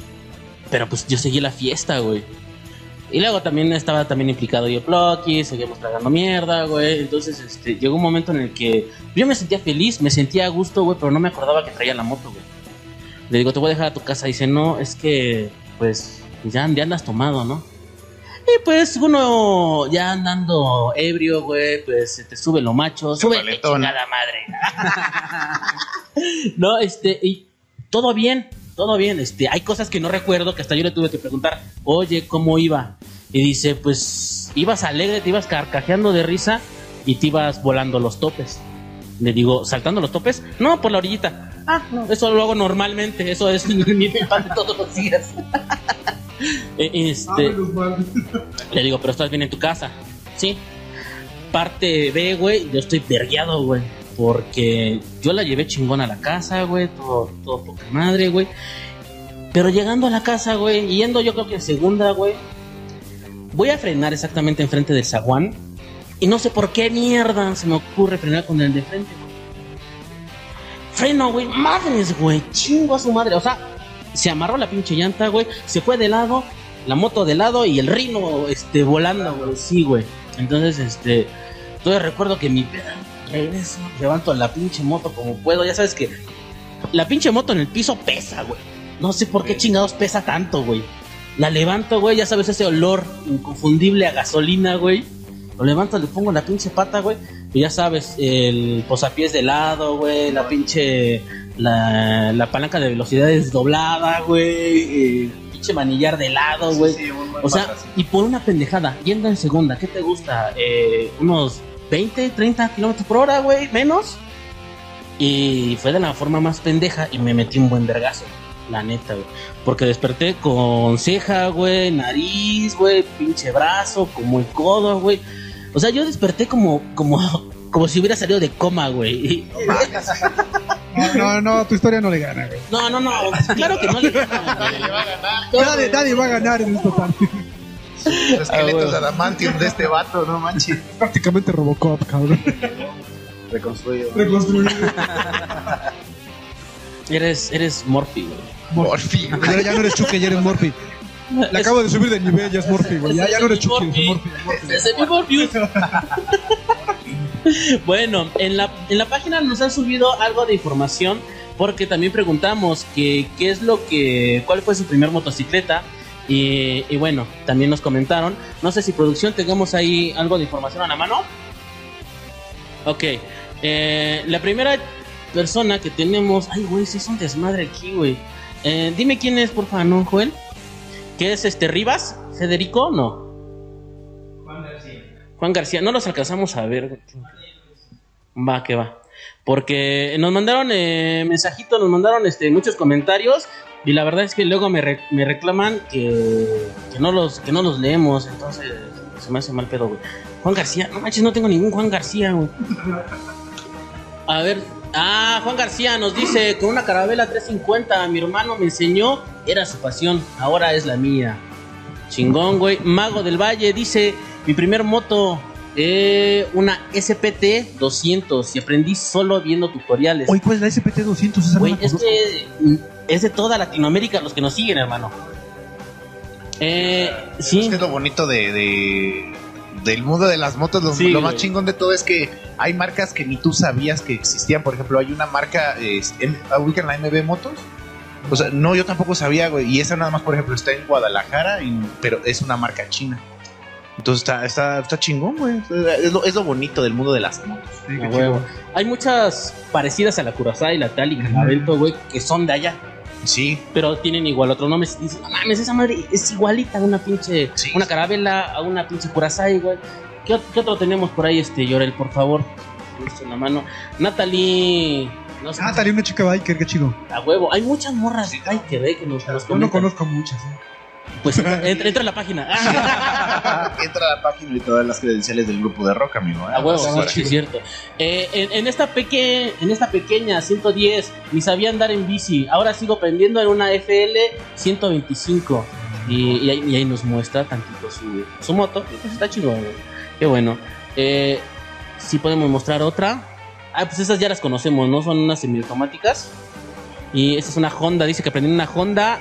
[SPEAKER 2] Pero pues yo seguí la fiesta, güey. Y luego también estaba también implicado yo Plucky, seguíamos tragando mierda, güey. Entonces, este, llegó un momento en el que yo me sentía feliz, me sentía a gusto, güey, pero no me acordaba que traía la moto, güey. Le digo, te voy a dejar a tu casa. Dice, no, es que, pues, ya, ya andas tomado, ¿no? Y pues uno ya andando ebrio, güey, pues se te sube lo macho, sube chingada madre. no, este, y todo bien, todo bien. Este, hay cosas que no recuerdo que hasta yo le tuve que preguntar, oye, ¿cómo iba? Y dice, pues ibas alegre, te ibas carcajeando de risa y te ibas volando los topes. Le digo, ¿saltando los topes? No, por la orillita. Ah, no, eso lo hago normalmente, eso es mi pan de todos los días. Eh, este, le digo, pero estás bien en tu casa. Sí. Parte B, güey, yo estoy vergueado, güey. Porque yo la llevé chingón a la casa, güey. Todo, todo poca madre, güey. Pero llegando a la casa, güey, yendo yo creo que en segunda, güey. Voy a frenar exactamente enfrente del zaguán. Y no sé por qué mierda se me ocurre frenar con el de frente, güey. Freno, güey. Madres, güey. Chingo a su madre. O sea, se amarró la pinche llanta, güey. Se fue de lado. La moto de lado y el rino, este, volando, güey. Sí, güey. Entonces, este. Todavía recuerdo que mi regreso, levanto la pinche moto como puedo. Ya sabes que la pinche moto en el piso pesa, güey. No sé por qué chingados pesa tanto, güey. La levanto, güey. Ya sabes ese olor inconfundible a gasolina, güey. Lo levanto, le pongo la pinche pata, güey. Y ya sabes, el posapiés de lado, güey. La pinche. La, la palanca de velocidades doblada, güey. pinche manillar de lado, güey.
[SPEAKER 3] Sí, sí,
[SPEAKER 2] O sea, y por una pendejada, yendo en segunda, ¿qué te gusta? Eh, unos 20, 30 kilómetros por hora, güey, menos. Y fue de la forma más pendeja y me metí un buen vergazo, la neta, güey. Porque desperté con ceja, güey, nariz, güey, pinche brazo, como el codo, güey. O sea, yo desperté como, como, como si hubiera salido de coma, güey.
[SPEAKER 4] No, no, no, tu historia no le gana, güey.
[SPEAKER 2] No, no, no, claro que no le gana.
[SPEAKER 4] Nadie, nadie va a ganar en esta parte.
[SPEAKER 3] Los esqueletos
[SPEAKER 2] Ah, güey.
[SPEAKER 3] adamantium de este vato, no manches.
[SPEAKER 4] Prácticamente Robocop, cabrón.
[SPEAKER 5] Reconstruido.
[SPEAKER 4] Reconstruido.
[SPEAKER 2] Eres, eres Morphy, güey.
[SPEAKER 3] Por fin.
[SPEAKER 4] Ya, ya no eres Chucky, ya eres Morphy. Le acabo de subir de nivel, ya es Morphy, güey. Ya, ya no eres Chucky, es Morphy. Morphy.
[SPEAKER 2] Ese es mi Morpheus. bueno, en la, en la página nos han subido algo de información porque también preguntamos que qué es lo que, cuál fue su primer motocicleta y, y bueno, también nos comentaron. No sé si producción tengamos ahí algo de información a la mano. Ok, eh, la primera persona que tenemos, ay güey, si es un desmadre aquí, güey. Eh, dime quién es, por favor, ¿no, Joel? ¿Qué es este Rivas? ¿Federico? No. Juan García, no los alcanzamos a ver. Va, que va. Porque nos mandaron eh, mensajitos, nos mandaron este, muchos comentarios. Y la verdad es que luego me, me reclaman que, que, no los, que no los leemos. Entonces se me hace mal pedo, güey. Juan García, no manches, no tengo ningún Juan García, güey. A ver, ah, Juan García nos dice: con una carabela 350, mi hermano me enseñó, era su pasión, ahora es la mía. Chingón, güey. Mago del Valle dice: Mi primer moto, eh, una SPT 200. Y aprendí solo viendo tutoriales.
[SPEAKER 4] Oye, ¿cuál es la SPT 200? Esa no
[SPEAKER 2] Güey,
[SPEAKER 4] la
[SPEAKER 2] es mm, es de toda Latinoamérica los que nos siguen, hermano. Eh, sí.
[SPEAKER 3] Es que es lo bonito de, de- del mundo de las motos. Lo,
[SPEAKER 2] Sí,
[SPEAKER 3] lo más
[SPEAKER 2] güey.
[SPEAKER 3] chingón de todo es que hay marcas que ni tú sabías que existían. Por ejemplo, hay una marca, es, ubican la MB Motos. O sea, no, yo tampoco sabía, güey. Y esa nada más, por ejemplo, está en Guadalajara, y- pero es una marca china. Entonces está, está, está chingón, güey. Es lo, es lo bonito del mundo de las motos.
[SPEAKER 4] Sí,
[SPEAKER 2] A
[SPEAKER 4] qué
[SPEAKER 2] huevo.
[SPEAKER 4] chido.
[SPEAKER 2] Hay muchas parecidas a la Curaçao y la Tal y la Vento, güey, que son de allá.
[SPEAKER 3] Sí,
[SPEAKER 2] pero tienen igual otro nombre. Dices, no mames, esa madre es igualita a una pinche,
[SPEAKER 3] Sí.
[SPEAKER 2] una carabela, a una pinche Curaçao, güey. ¿Qué, ot- qué otro tenemos por ahí, este, Llorel, por favor? En la mano. Natalie. No sé,
[SPEAKER 4] Ah, también una chica biker, qué chido.
[SPEAKER 2] a huevo. Hay muchas morras ay, que ve que nos, nos
[SPEAKER 4] Yo no conozco muchas. ¿eh?
[SPEAKER 2] Pues entra, entra- a la página.
[SPEAKER 3] Entra a la página y todas las credenciales del grupo de rock, amigo. ¿eh?
[SPEAKER 2] A huevo, sí, es cierto. Eh, en, en esta peque, en esta pequeña 110, ni sabía andar en bici. Ahora sigo aprendiendo en una FL 125. Y, y ahí, y ahí nos muestra tantito su, su moto. Pues está chido, güey. Qué bueno. Eh, si podemos mostrar otra. Ah, pues esas ya las conocemos, ¿no? Son unas semiautomáticas. Y esta es una Honda. Dice que aprendí una Honda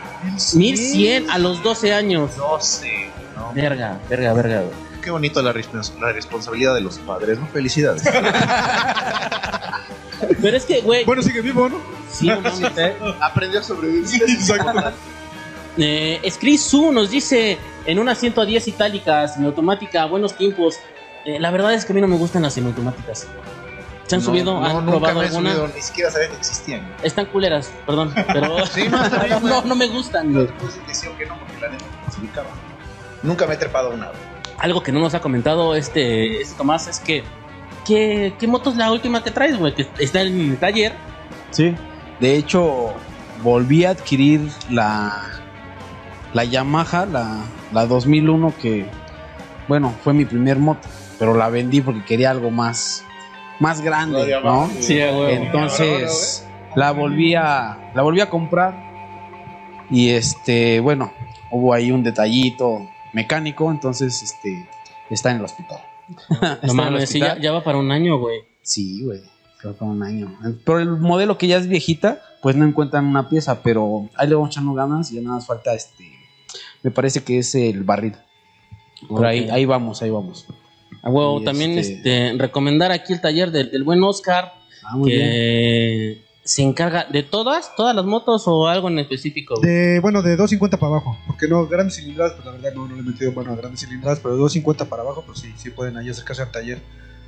[SPEAKER 2] 1100 a los 12 años.
[SPEAKER 3] 12. ¿no?
[SPEAKER 2] Verga, verga, verga.
[SPEAKER 3] Qué bonito la, respons- la responsabilidad de los padres, ¿no? Felicidades.
[SPEAKER 2] Pero es que, güey.
[SPEAKER 4] Bueno, sigue vivo, ¿no?
[SPEAKER 2] sí, no mames, eh.
[SPEAKER 3] Aprendió a sobrevivir.
[SPEAKER 4] Exacto.
[SPEAKER 2] Eh, Su nos dice en una 110 itálica semiautomática, buenos tiempos. Eh, la verdad es que a mí no me gustan las semiautomáticas. ¿Se han
[SPEAKER 3] No,
[SPEAKER 2] subido?
[SPEAKER 3] no,
[SPEAKER 2] ¿Han
[SPEAKER 3] nunca
[SPEAKER 2] probado
[SPEAKER 3] me he
[SPEAKER 2] alguna?
[SPEAKER 3] subido, ni siquiera sabía que existían.
[SPEAKER 2] Están culeras, perdón, pero
[SPEAKER 3] Sí, no,
[SPEAKER 2] no, no me gustan.
[SPEAKER 3] Te puedo decir que no, porque la neta no se ubicaba. Nunca me he trepado a una. güey.
[SPEAKER 2] Algo que no nos ha comentado este, este Tomás es que ¿qué, ¿qué moto es la última que traes, güey? Que está en el taller.
[SPEAKER 5] Sí. De hecho, volví a adquirir la, la Yamaha, la, la 2001, que, bueno, fue mi primer moto, pero la vendí porque quería algo más, más grande, ¿no?
[SPEAKER 2] Sí, güey.
[SPEAKER 5] Entonces, la volví a, la volví a comprar y este, bueno, hubo ahí un detallito mecánico, entonces, este, está en el hospital.
[SPEAKER 2] No mames, sí, ya, va para un año, güey.
[SPEAKER 5] Sí, güey. Que un año. Pero el modelo que ya es viejita, pues no encuentran una pieza, pero ahí le vamos echando ganas y ya nada más falta este. Me parece que es el barril. Por ahí, ahí vamos, ahí vamos.
[SPEAKER 2] A huevo,
[SPEAKER 5] Y
[SPEAKER 2] también
[SPEAKER 5] este-
[SPEAKER 2] este, recomendar aquí el taller del, del buen Oscar,
[SPEAKER 5] Ah, muy bien.
[SPEAKER 2] que se encarga de todas, todas las motos o algo en específico.
[SPEAKER 4] De, bueno, de 250 para abajo. Porque no, grandes cilindradas, pues la verdad no, no le he metido mano a grandes cilindradas, pero de 250 para abajo, pues sí, sí pueden ahí acercarse al taller.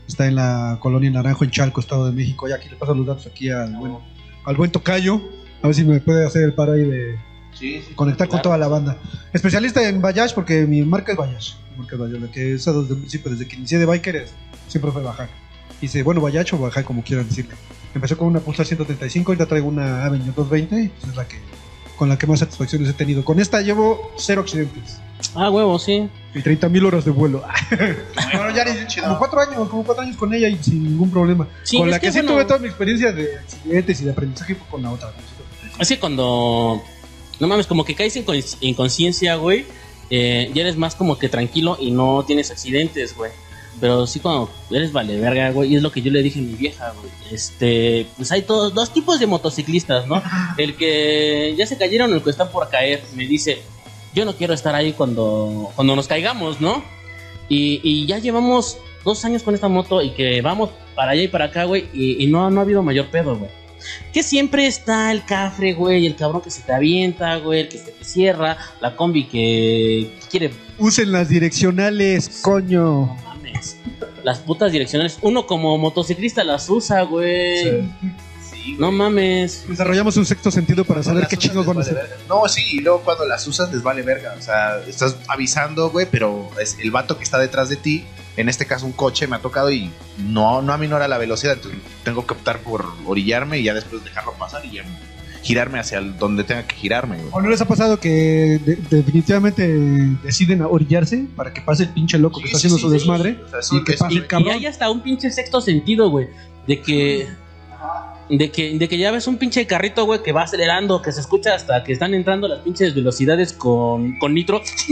[SPEAKER 4] Está en la colonia Naranjo, en Chalco, Estado de México. Y aquí le paso los datos aquí al buen, al buen Tocayo. A ver si me puede hacer el paro ahí de
[SPEAKER 3] Sí, sí.
[SPEAKER 4] conectar con
[SPEAKER 2] Claro.
[SPEAKER 4] toda la banda. Especialista en Bayash, porque mi marca es Bayash. Es Bayash, la que he usado desde el principio, desde que inicié de biker, es- siempre fue bajar. Hice, bueno, Bayash o bajar, como quieran decirle. Empecé con una Pulsar 135, ahorita traigo una Avenue 220, y pues es la que, con la que más satisfacciones he tenido. Con esta llevo cero accidentes
[SPEAKER 2] Ah, huevo, sí.
[SPEAKER 4] y 30 mil horas de vuelo. bueno, ya ni-
[SPEAKER 3] chido.
[SPEAKER 4] como cuatro años, como cuatro años con ella y sin ningún problema.
[SPEAKER 2] Sí,
[SPEAKER 4] con la que,
[SPEAKER 2] que,
[SPEAKER 4] sí
[SPEAKER 2] bueno-
[SPEAKER 4] tuve toda mi experiencia de accidentes y de aprendizaje fue con la otra.
[SPEAKER 2] Es que cuando. No mames, como que caes en cons- en conciencia, güey. Eh, ya eres más como que tranquilo y no tienes accidentes, güey. Pero sí, cuando eres vale verga, güey. Y es lo que yo le dije a mi vieja, güey. Este. Pues hay todos, dos tipos de motociclistas, ¿no? El que ya se cayeron o el que están por caer. Me dice, yo no quiero estar ahí cuando, cuando nos caigamos, ¿no? Y, y ya llevamos dos años con esta moto y que vamos para allá y para acá, güey. Y, y no, no ha habido mayor pedo, güey. Que siempre está el cafre, güey, el cabrón que se te avienta, güey, el que se te cierra, la combi que quiere.
[SPEAKER 4] Usen las direccionales, coño.
[SPEAKER 2] No mames. Las putas direccionales. Uno como motociclista las usa, güey.
[SPEAKER 3] Sí,
[SPEAKER 2] No mames.
[SPEAKER 4] Desarrollamos un sexto sentido para saber qué
[SPEAKER 3] vale
[SPEAKER 4] hacer.
[SPEAKER 3] verga. No, sí, y luego cuando las usas les vale verga. O sea, estás avisando, güey, pero es el vato que está detrás de ti, en este caso un coche, me ha tocado y no, no aminora la velocidad. Entonces tengo que optar por orillarme y ya después dejarlo pasar y ya girarme hacia el- donde tenga que girarme, güey.
[SPEAKER 4] ¿O no les ha pasado que de- definitivamente deciden orillarse para que pase el pinche loco que está
[SPEAKER 3] sí,
[SPEAKER 4] haciendo
[SPEAKER 3] sí,
[SPEAKER 4] su
[SPEAKER 3] sí.
[SPEAKER 4] desmadre?
[SPEAKER 3] O sea, eso-
[SPEAKER 4] y que
[SPEAKER 3] eso-
[SPEAKER 4] pase
[SPEAKER 2] Y,
[SPEAKER 4] el cabrón.
[SPEAKER 2] y hay hasta un pinche sexto sentido, güey. De que. De que, de que ya ves un pinche carrito, güey, que va acelerando, que se escucha hasta que están entrando las pinches velocidades con, con nitro.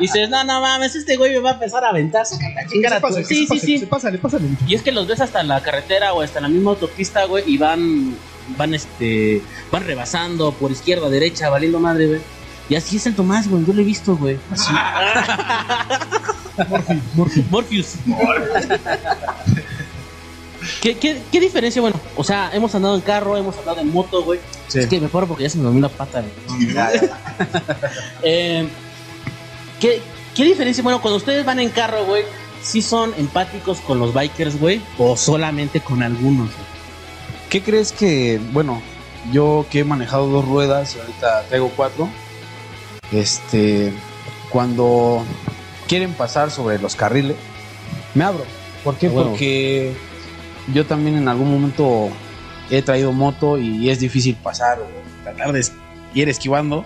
[SPEAKER 2] Dices, no, no mames, este güey me va a empezar a aventar. sácate a chingar a
[SPEAKER 4] Se
[SPEAKER 2] tu-".
[SPEAKER 4] pasa,
[SPEAKER 2] Sí, sí, sí.
[SPEAKER 4] Se pasa, le pasa, le
[SPEAKER 2] Y es que los ves hasta la carretera o hasta la misma autopista, güey, y van, van, este, van rebasando por izquierda, derecha, valiendo madre, güey. Y así es el Tomás, güey, yo lo he visto, güey.
[SPEAKER 4] Morphy.
[SPEAKER 2] Morpheus. ¿Qué, qué, qué diferencia? Bueno, o sea, hemos andado en carro, hemos andado en moto, güey.
[SPEAKER 5] Sí.
[SPEAKER 2] Es que me paro porque ya se me dormió la pata, güey. Eh, ¿qué, ¿Qué diferencia? Bueno, cuando ustedes van en carro, güey, ¿sí son empáticos con los bikers, güey? ¿O solamente con algunos? güey?
[SPEAKER 5] ¿Qué crees que, bueno, yo que he manejado dos ruedas y ahorita traigo cuatro, este, cuando quieren pasar sobre los carriles, me abro. ¿Por qué?
[SPEAKER 2] Ah, bueno.
[SPEAKER 5] Porque yo también en algún momento he traído moto y es difícil pasar o tratar de ir esquivando.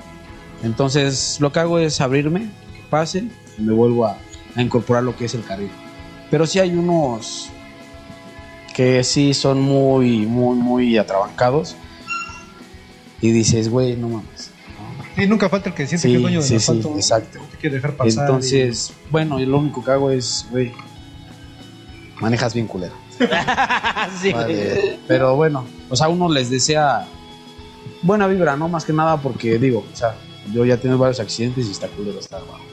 [SPEAKER 5] Entonces, lo que hago es abrirme, que pasen, y me vuelvo a, a incorporar lo que es el carril. Pero sí hay unos que sí son muy, muy, muy atrabancados. Y dices, güey, no mames.
[SPEAKER 4] Sí, nunca falta el que siente
[SPEAKER 5] Sí,
[SPEAKER 4] que es dueño del
[SPEAKER 5] sí, sí,
[SPEAKER 4] asfalto.
[SPEAKER 5] exacto.
[SPEAKER 4] No te quiere dejar pasar.
[SPEAKER 5] Entonces, bueno, y lo único que hago es, güey, manejas bien culero.
[SPEAKER 2] sí, güey.
[SPEAKER 5] Vale, Pero bueno, o sea, uno les desea buena vibra, ¿no? Más que nada porque digo, o sea, yo ya he tenido varios accidentes y está culero estar abajo.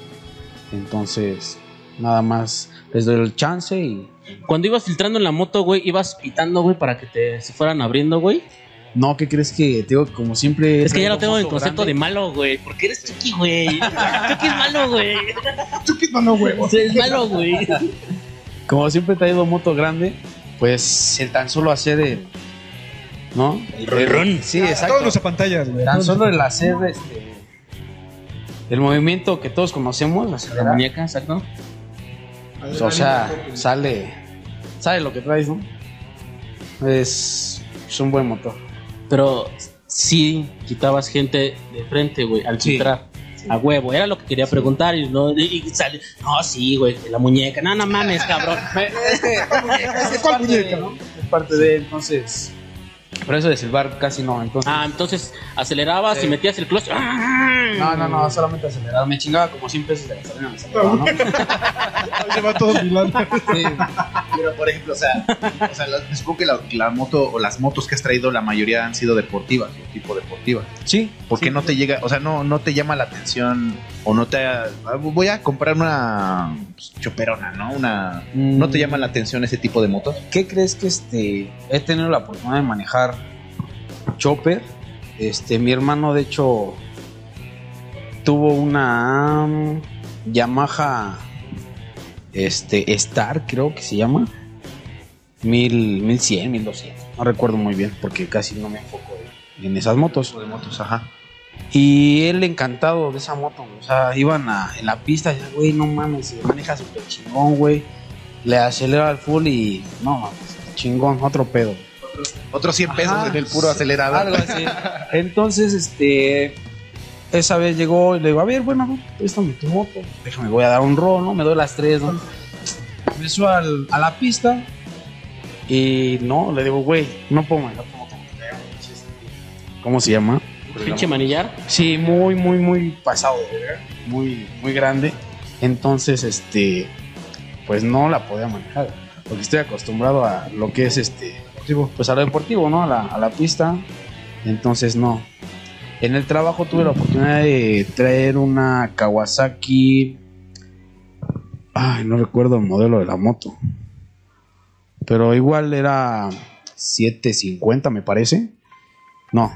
[SPEAKER 5] Entonces, nada más les doy el chance y
[SPEAKER 2] Cuando ibas filtrando en la moto, güey, ibas pitando, güey, para que te se fueran abriendo, güey.
[SPEAKER 5] no, ¿qué crees que te digo? Como siempre.
[SPEAKER 2] Es que ya lo tengo en concepto de malo, güey. Porque eres Chucky, güey. Chucky es malo, güey.
[SPEAKER 4] Chucky, no, no, huevo.
[SPEAKER 2] Es malo, güey.
[SPEAKER 5] Como siempre he traído moto grande, pues el tan solo hacer el. ¿No?
[SPEAKER 2] El ron.
[SPEAKER 5] Sí,
[SPEAKER 4] Todos
[SPEAKER 5] exacto.
[SPEAKER 4] los pantallas, güey.
[SPEAKER 5] Tan solo el hacer este. El movimiento que todos conocemos, la
[SPEAKER 2] muñeca, exacto.
[SPEAKER 5] Pues, o sea, sale, sale lo que traes, ¿no? Es, es un buen motor.
[SPEAKER 2] Pero sí quitabas gente de frente, güey, al
[SPEAKER 5] Sí.
[SPEAKER 2] filtrar. A huevo, era lo que quería preguntar y no, y- sale, no, sí, güey, la muñeca, no, no mames, cabrón.
[SPEAKER 5] Es que es
[SPEAKER 4] ¿Cuál
[SPEAKER 5] parte,
[SPEAKER 4] muñeca, no?
[SPEAKER 5] es parte de él, entonces. Pero eso de silbar casi no, entonces.
[SPEAKER 2] Ah, entonces acelerabas
[SPEAKER 5] Sí.
[SPEAKER 2] y metías el clutch.
[SPEAKER 5] No, no, no, solamente acelerar. Me chingaba como 100 pesos de gasolina. me aceleraba, ¿no?
[SPEAKER 4] Se va todo Milán.
[SPEAKER 5] Sí.
[SPEAKER 3] Pero, por ejemplo, o sea, o sea la- supongo que la, la moto o las motos que has traído, la mayoría han sido deportivas, tipo deportivas.
[SPEAKER 5] Sí.
[SPEAKER 3] ¿Por qué no te llega, o sea, no, no te llama la atención o no te... Voy a comprar una pues, choperona, ¿no? Una...
[SPEAKER 5] Mm.
[SPEAKER 3] ¿No te llama la atención ese tipo de motos?
[SPEAKER 5] ¿Qué crees que este he tenido la oportunidad de manejar chopper? Este, mi hermano de hecho tuvo una um, Yamaha este Star, creo que se llama. Mil, 1100, 1200. No recuerdo muy bien porque casi no me enfoco en esas motos.
[SPEAKER 3] de motos, ajá.
[SPEAKER 5] Y él encantado de esa moto, o sea, iban a, en la pista, y, güey, no mames, se maneja súper chingón, güey. Le acelera al full y no mames, chingón, otro pedo.
[SPEAKER 3] Otros 100 pesos
[SPEAKER 5] Ajá.
[SPEAKER 3] en el puro acelerador.
[SPEAKER 5] Algo así. Entonces, este, esa vez llegó y le digo, a ver, bueno, no, préstame tu moto, déjame, voy a dar un rol, ¿no? Me doy las tres, ¿no? Me subo al- a la pista y no, le digo, güey, no puedo manejar moto. ¿Cómo se llama?
[SPEAKER 2] Pinche manillar.
[SPEAKER 5] Sí, muy, muy, muy pasado muy, muy grande. Entonces, este, pues no la podía manejar, porque estoy acostumbrado a lo que es este, pues a lo deportivo, ¿no? A la, a la pista. Entonces, no. En el trabajo tuve la oportunidad de traer una Kawasaki. Ay, no recuerdo el modelo de la moto. Pero igual era 750, me parece. No.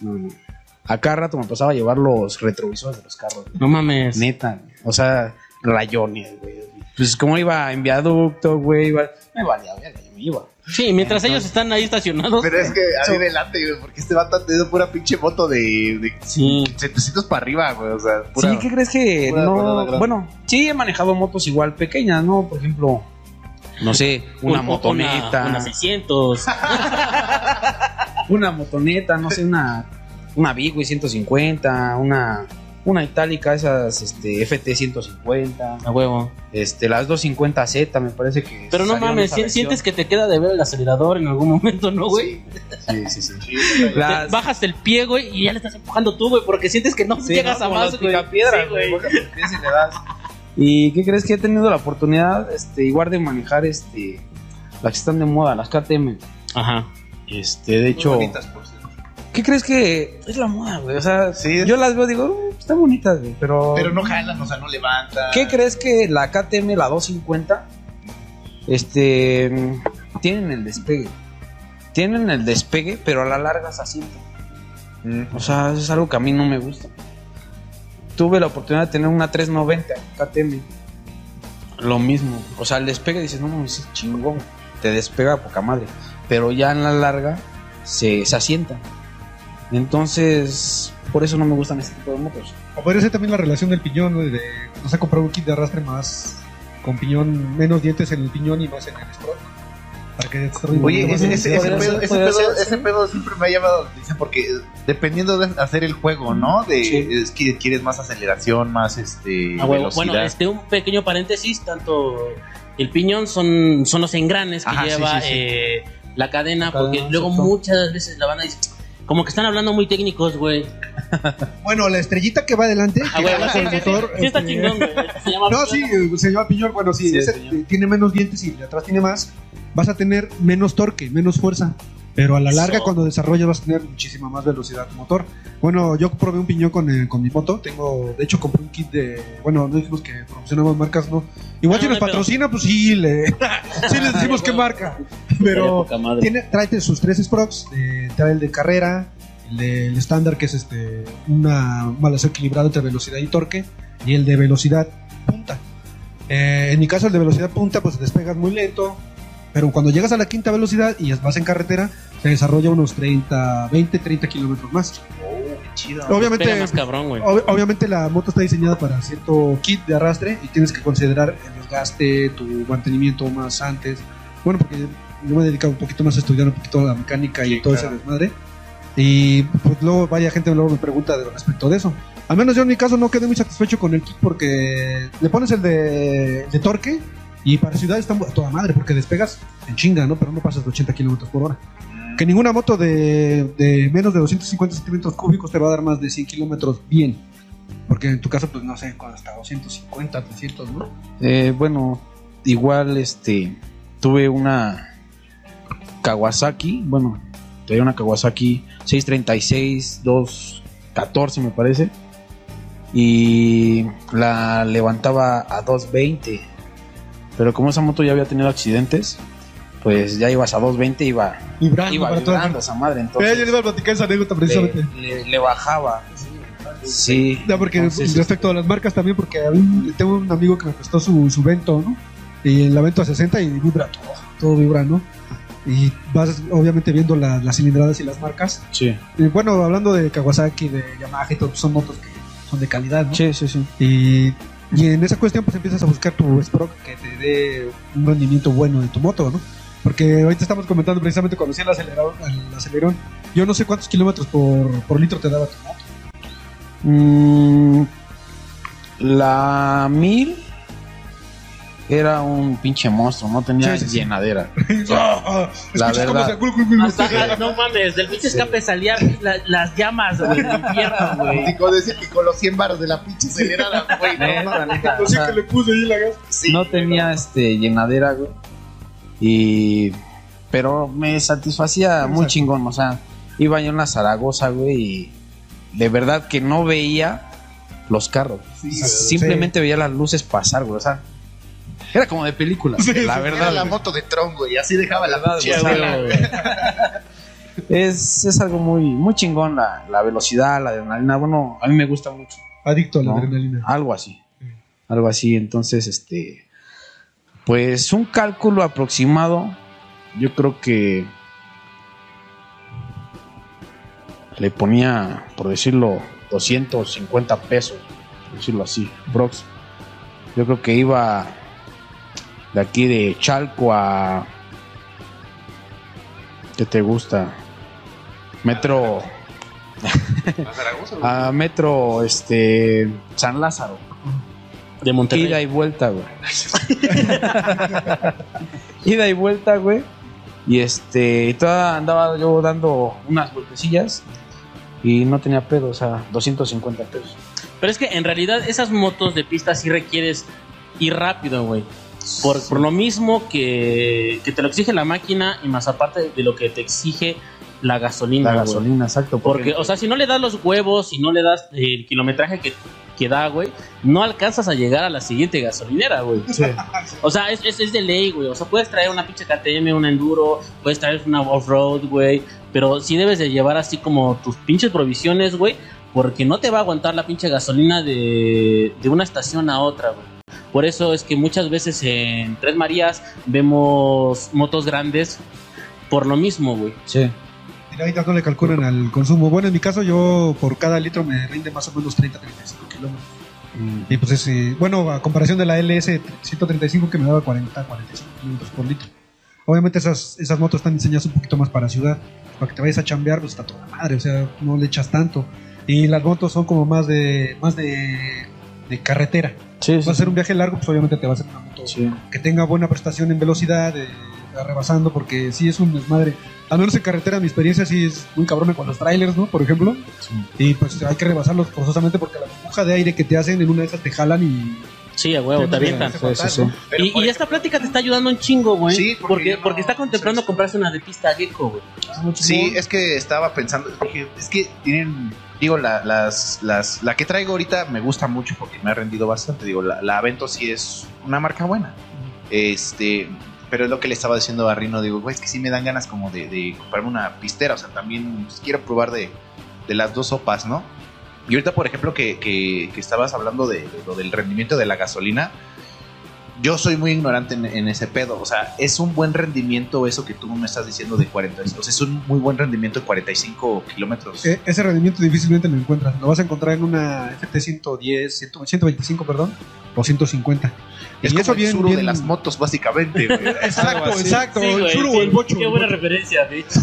[SPEAKER 5] no, no. A cada rato me pasaba a llevar los retrovisores de los carros.
[SPEAKER 2] No mames.
[SPEAKER 5] Neta, o sea, rayones, güey. Pues como iba en viaducto, güey, iba- me valía verga, yo me iba.
[SPEAKER 2] Sí, mientras ellos están ahí estacionados.
[SPEAKER 3] Pero es que a mí delante, güey, porque este vato ha tenido pura pinche moto de, de
[SPEAKER 2] Sí.
[SPEAKER 3] 700 para arriba, güey. O sea, pura.
[SPEAKER 5] Sí, ¿qué crees que
[SPEAKER 3] pura
[SPEAKER 5] no?
[SPEAKER 3] grande.
[SPEAKER 5] Bueno, sí he manejado motos igual pequeñas, ¿no? Por ejemplo, no sé, una
[SPEAKER 2] Un-
[SPEAKER 5] motoneta,
[SPEAKER 2] Una, una 600.
[SPEAKER 5] una motoneta, no sé, una una Big, güey, 150, una una itálica esas este FT 150,
[SPEAKER 2] A huevo.
[SPEAKER 5] este las 250Z me parece que
[SPEAKER 2] Pero no mames, si- sientes que te queda de ver el acelerador en algún momento, ¿no, güey?
[SPEAKER 5] Sí, sí, sí. Las-
[SPEAKER 2] Bajas el pie, güey, y ya le estás empujando tú, güey, porque sientes que no
[SPEAKER 5] Sí,
[SPEAKER 2] llegas
[SPEAKER 5] ¿no?
[SPEAKER 2] a más, güey. Sí,
[SPEAKER 5] güey. le das. ¿Y qué crees que he tenido la oportunidad, este, igual de manejar, este, las que están de moda, las KTM?
[SPEAKER 2] Ajá.
[SPEAKER 5] Este, de
[SPEAKER 3] Muy
[SPEAKER 5] hecho,
[SPEAKER 3] bonitas, por cierto.
[SPEAKER 5] ¿Qué crees que es la moda, güey? O sea,
[SPEAKER 3] Sí.
[SPEAKER 5] yo las veo, digo, "Uh, están bonitas, güey, pero...
[SPEAKER 3] Pero no jalan, o sea, no levantan.
[SPEAKER 5] ¿Qué crees que la KTM, la 250, este, tienen el despegue? Tienen el despegue, pero a la larga se asientan.
[SPEAKER 3] Mm.
[SPEAKER 5] O sea, eso es algo que a mí no me gusta. Tuve la oportunidad de tener una 390 KTM. Lo mismo. O sea, el despegue dices, no mames, es chingón. Te despega poca madre. Pero ya en la larga se, se asienta. Entonces, por eso no me gustan este tipo de motos.
[SPEAKER 4] O podría ser también la relación del piñón, güey, de nos ha comprado un kit de arrastre más con piñón, menos dientes en el piñón y más en el stroke. Para que
[SPEAKER 3] Oye, ese,
[SPEAKER 4] de
[SPEAKER 3] ese, ese pedo,
[SPEAKER 5] ser,
[SPEAKER 3] ese, pedo, ese pedo siempre me ha llamado la atención porque dependiendo de hacer el juego, ¿no? De
[SPEAKER 5] Sí.
[SPEAKER 3] es que quieres más aceleración, más este
[SPEAKER 2] Ah,
[SPEAKER 3] velocidad.
[SPEAKER 2] Bueno, este un pequeño paréntesis, tanto el piñón son, son los engranes que
[SPEAKER 3] Ajá,
[SPEAKER 2] lleva
[SPEAKER 3] sí, sí.
[SPEAKER 2] eh, la cadena,
[SPEAKER 5] La cadena,
[SPEAKER 2] porque luego muchas veces la banda dice, como que están hablando muy técnicos, güey.
[SPEAKER 4] Bueno, la estrellita que va adelante,
[SPEAKER 2] Ah,
[SPEAKER 4] que
[SPEAKER 2] güey,
[SPEAKER 4] va
[SPEAKER 2] sí,
[SPEAKER 4] con el
[SPEAKER 2] sí, sí.
[SPEAKER 4] motor.
[SPEAKER 2] Sí está
[SPEAKER 4] este,
[SPEAKER 2] chingón, güey. Se llama
[SPEAKER 4] No,
[SPEAKER 2] piñón.
[SPEAKER 4] sí, se llama piñón. Bueno, sí, ese tiene menos dientes y de atrás tiene más. Vas a tener menos torque, menos fuerza. Pero a la larga, cuando desarrollas, vas a tener muchísima más velocidad tu motor. Bueno, yo probé un piñón con, eh, con mi moto. Tengo, de hecho, compré un kit de. Bueno, no dijimos que promocionamos marcas, ¿no? Igual
[SPEAKER 2] No,
[SPEAKER 4] si
[SPEAKER 2] no
[SPEAKER 4] nos patrocina, pues sí, le, sí les decimos qué marca. Pero tiene, tráete sus tres Sprox. eh, trae el de carrera, el del estándar, que es este una un balanceado equilibrado entre velocidad y torque, y el de velocidad punta. Eh, en mi caso, el de velocidad punta, pues despegas muy lento, pero cuando llegas a la quinta velocidad y vas en carretera, se desarrolla unos 30, 20, 30 kilómetros más.
[SPEAKER 3] Oh, qué chido.
[SPEAKER 4] Obviamente,
[SPEAKER 2] más cabrón, güey.
[SPEAKER 4] ob- obviamente la moto está diseñada para cierto kit de arrastre y tienes que considerar el desgaste, tu mantenimiento más antes. Bueno, porque yo me he dedicado un poquito más a estudiar un poquito la mecánica y
[SPEAKER 3] Sí,
[SPEAKER 4] todo
[SPEAKER 3] claro.
[SPEAKER 4] ese desmadre. Y pues luego vaya gente luego me pregunta de respecto de eso. Al menos yo en mi caso no quedé muy satisfecho con el kit porque le pones el de, el de torque y para ciudad está a toda madre porque despegas en chinga, ¿no? Pero no pasas de 80 kilómetros por hora. Que ninguna moto de, de menos de 250 centímetros cúbicos te va a dar más de 100 kilómetros bien. Porque en tu caso, pues no sé, con hasta 250, 300, ¿no?
[SPEAKER 5] Eh, bueno, igual este tuve una Kawasaki, bueno, tenía una Kawasaki 636 214 me parece. Y la levantaba a 220. Pero como esa moto ya había tenido accidentes, pues ya ibas a 220 iba
[SPEAKER 4] Vibrando
[SPEAKER 5] iba
[SPEAKER 4] para
[SPEAKER 5] vibrando esa madre,
[SPEAKER 4] Eh,
[SPEAKER 5] entonces
[SPEAKER 4] yo le iba a platicar esa anécdota
[SPEAKER 5] le,
[SPEAKER 4] precisamente.
[SPEAKER 5] le- le bajaba. Sí.
[SPEAKER 4] Ya, porque
[SPEAKER 5] entonces,
[SPEAKER 4] respecto a las marcas también, porque a mí tengo un amigo que me prestó su, su Vento, ¿no? Y la Vento a 60 y vibra todo, todo vibra, ¿no? Y vas obviamente viendo la- las cilindradas y las marcas.
[SPEAKER 5] Sí,
[SPEAKER 4] Y bueno, hablando de Kawasaki, de Yamaha y todo, pues son motos que son de calidad, ¿no?
[SPEAKER 5] sí, sí, sí.
[SPEAKER 4] Y, y en esa cuestión pues empiezas a buscar tu Sprock que te dé un rendimiento bueno de tu moto, ¿no? Porque ahorita estamos comentando precisamente cuando hacía el acelerador, el acelerón, yo no sé cuántos kilómetros por, por litro te daba tu moto.
[SPEAKER 5] Mm, la 1000 era un pinche monstruo, no tenía
[SPEAKER 4] Sí, sí, sí.
[SPEAKER 5] llenadera.
[SPEAKER 4] La
[SPEAKER 5] La verdad.
[SPEAKER 2] Hasta- no mames, del pinche escape salían la- las llamas, güey, del infierno, güey.
[SPEAKER 3] Digo, decía que con los 100 baros de la pinche acelerada, güey. no
[SPEAKER 5] sea,
[SPEAKER 4] que le puse ahí la gas.
[SPEAKER 3] Sí,
[SPEAKER 5] no tenía este llenadera, güey. Y pero me satisfacía muy chingón, o sea, iba yo en la Zaragoza, güey, y de verdad que no veía los carros.
[SPEAKER 3] Sí,
[SPEAKER 5] Simplemente veía las luces pasar, güey, o sea, era como de película, la
[SPEAKER 3] Era
[SPEAKER 5] verdad.
[SPEAKER 3] la
[SPEAKER 5] güey.
[SPEAKER 3] moto de Tron, güey. Así dejaba la
[SPEAKER 5] verdad, sea,
[SPEAKER 3] abuela.
[SPEAKER 5] Es, es algo muy, muy chingón la, la velocidad, la adrenalina. Bueno, a mí me gusta mucho.
[SPEAKER 4] Adicto a la
[SPEAKER 5] ¿no?
[SPEAKER 4] adrenalina.
[SPEAKER 5] Algo así. Algo así. Entonces, este. Pues un cálculo aproximado. Yo creo que. Le ponía, por decirlo, 250 pesos. Por decirlo así. Brox. Yo creo que iba de aquí de Chalco a. ¿Qué te gusta? Metro. a Metro este San Lázaro.
[SPEAKER 2] De Monterrey.
[SPEAKER 5] Ida y vuelta, güey. Ida y vuelta, güey. Y este, y toda andaba yo dando unas vueltecillas y no tenía pedo, o sea, 250 pesos.
[SPEAKER 2] Pero es que en realidad esas motos de pista sí requieres ir rápido, güey. Por, por lo mismo que, que te lo exige la máquina y más aparte de lo que te exige la gasolina.
[SPEAKER 5] La
[SPEAKER 2] güey.
[SPEAKER 5] gasolina, exacto.
[SPEAKER 2] Porque, o sea, si no le das los huevos, si no le das el kilometraje que, que da, güey, no alcanzas a llegar a la siguiente gasolinera, güey. O sea, es, es, es de ley, güey. O sea, puedes traer una pinche KTM, una Enduro, puedes traer una off-road, güey. Pero sí debes de llevar así como tus pinches provisiones, güey. Porque no te va a aguantar la pinche gasolina de, de una estación a otra, güey. Por eso es que muchas veces en Tres Marías vemos motos grandes por lo mismo, güey.
[SPEAKER 5] sí.
[SPEAKER 4] Mira, ahorita no le calculan al consumo. Bueno, en mi caso, yo por cada litro me rinde más o menos 30, 35 kilómetros.
[SPEAKER 5] Mm,
[SPEAKER 4] Y pues es, eh, bueno, a comparación de la LS 135 que me daba 40, 45 kilómetros por litro. Obviamente esas, esas motos están diseñadas un poquito más para ciudad. Para que te vayas a chambear, pues está toda madre, o sea, no le echas tanto. Y las motos son como más de más de, de carretera.
[SPEAKER 5] Sí,
[SPEAKER 4] Vas a hacer un viaje largo, pues obviamente te vas a hacer una moto que tenga buena prestación en velocidad, eh, rebasando, porque sí es un desmadre. Al menos en carretera, mi experiencia sí es muy cabrona con los trailers, ¿no? Por ejemplo. Y pues hay que rebasarlos forzosamente porque la burbuja de aire que te hacen en una de esas te jalan y.
[SPEAKER 2] Sí, a huevo, te avientan.
[SPEAKER 4] Sí, sí,
[SPEAKER 2] Y, esta plática te está ayudando un chingo, güey.
[SPEAKER 3] Sí, porque
[SPEAKER 2] porque,
[SPEAKER 3] no-
[SPEAKER 2] porque está contemplando comprarse una de pista gecko, güey.
[SPEAKER 3] Sí, es que estaba pensando, dije, es que tienen, digo, la, las, las, la que traigo ahorita me gusta mucho porque me ha rendido bastante. Digo, la, la Avento sí es una marca buena. Este, pero es lo que le estaba diciendo a Rino, digo, güey, es que sí me dan ganas como de, de comprarme una pistera, o sea, también pues, quiero probar de, de las dos sopas, ¿no? Y ahorita, por ejemplo, que, que, que estabas hablando de, de lo del rendimiento de la gasolina, yo soy muy ignorante en, en ese pedo. O sea, es un buen rendimiento eso que tú me estás diciendo de 40. O sea, es un muy buen rendimiento de 45 kilómetros.
[SPEAKER 4] Eh, ese rendimiento difícilmente lo encuentras. Lo vas a encontrar en una FT 110, 100, 125, perdón, o 125.
[SPEAKER 3] es
[SPEAKER 4] y
[SPEAKER 3] como
[SPEAKER 4] eso
[SPEAKER 3] el
[SPEAKER 4] bien,
[SPEAKER 3] suru
[SPEAKER 4] bien-
[SPEAKER 3] de las motos, básicamente.
[SPEAKER 4] Exacto, exacto.
[SPEAKER 2] Sí,
[SPEAKER 4] el
[SPEAKER 2] sí.
[SPEAKER 4] o el bocho.
[SPEAKER 2] Qué
[SPEAKER 4] el
[SPEAKER 2] buena
[SPEAKER 4] bocho.
[SPEAKER 2] referencia, de hecho.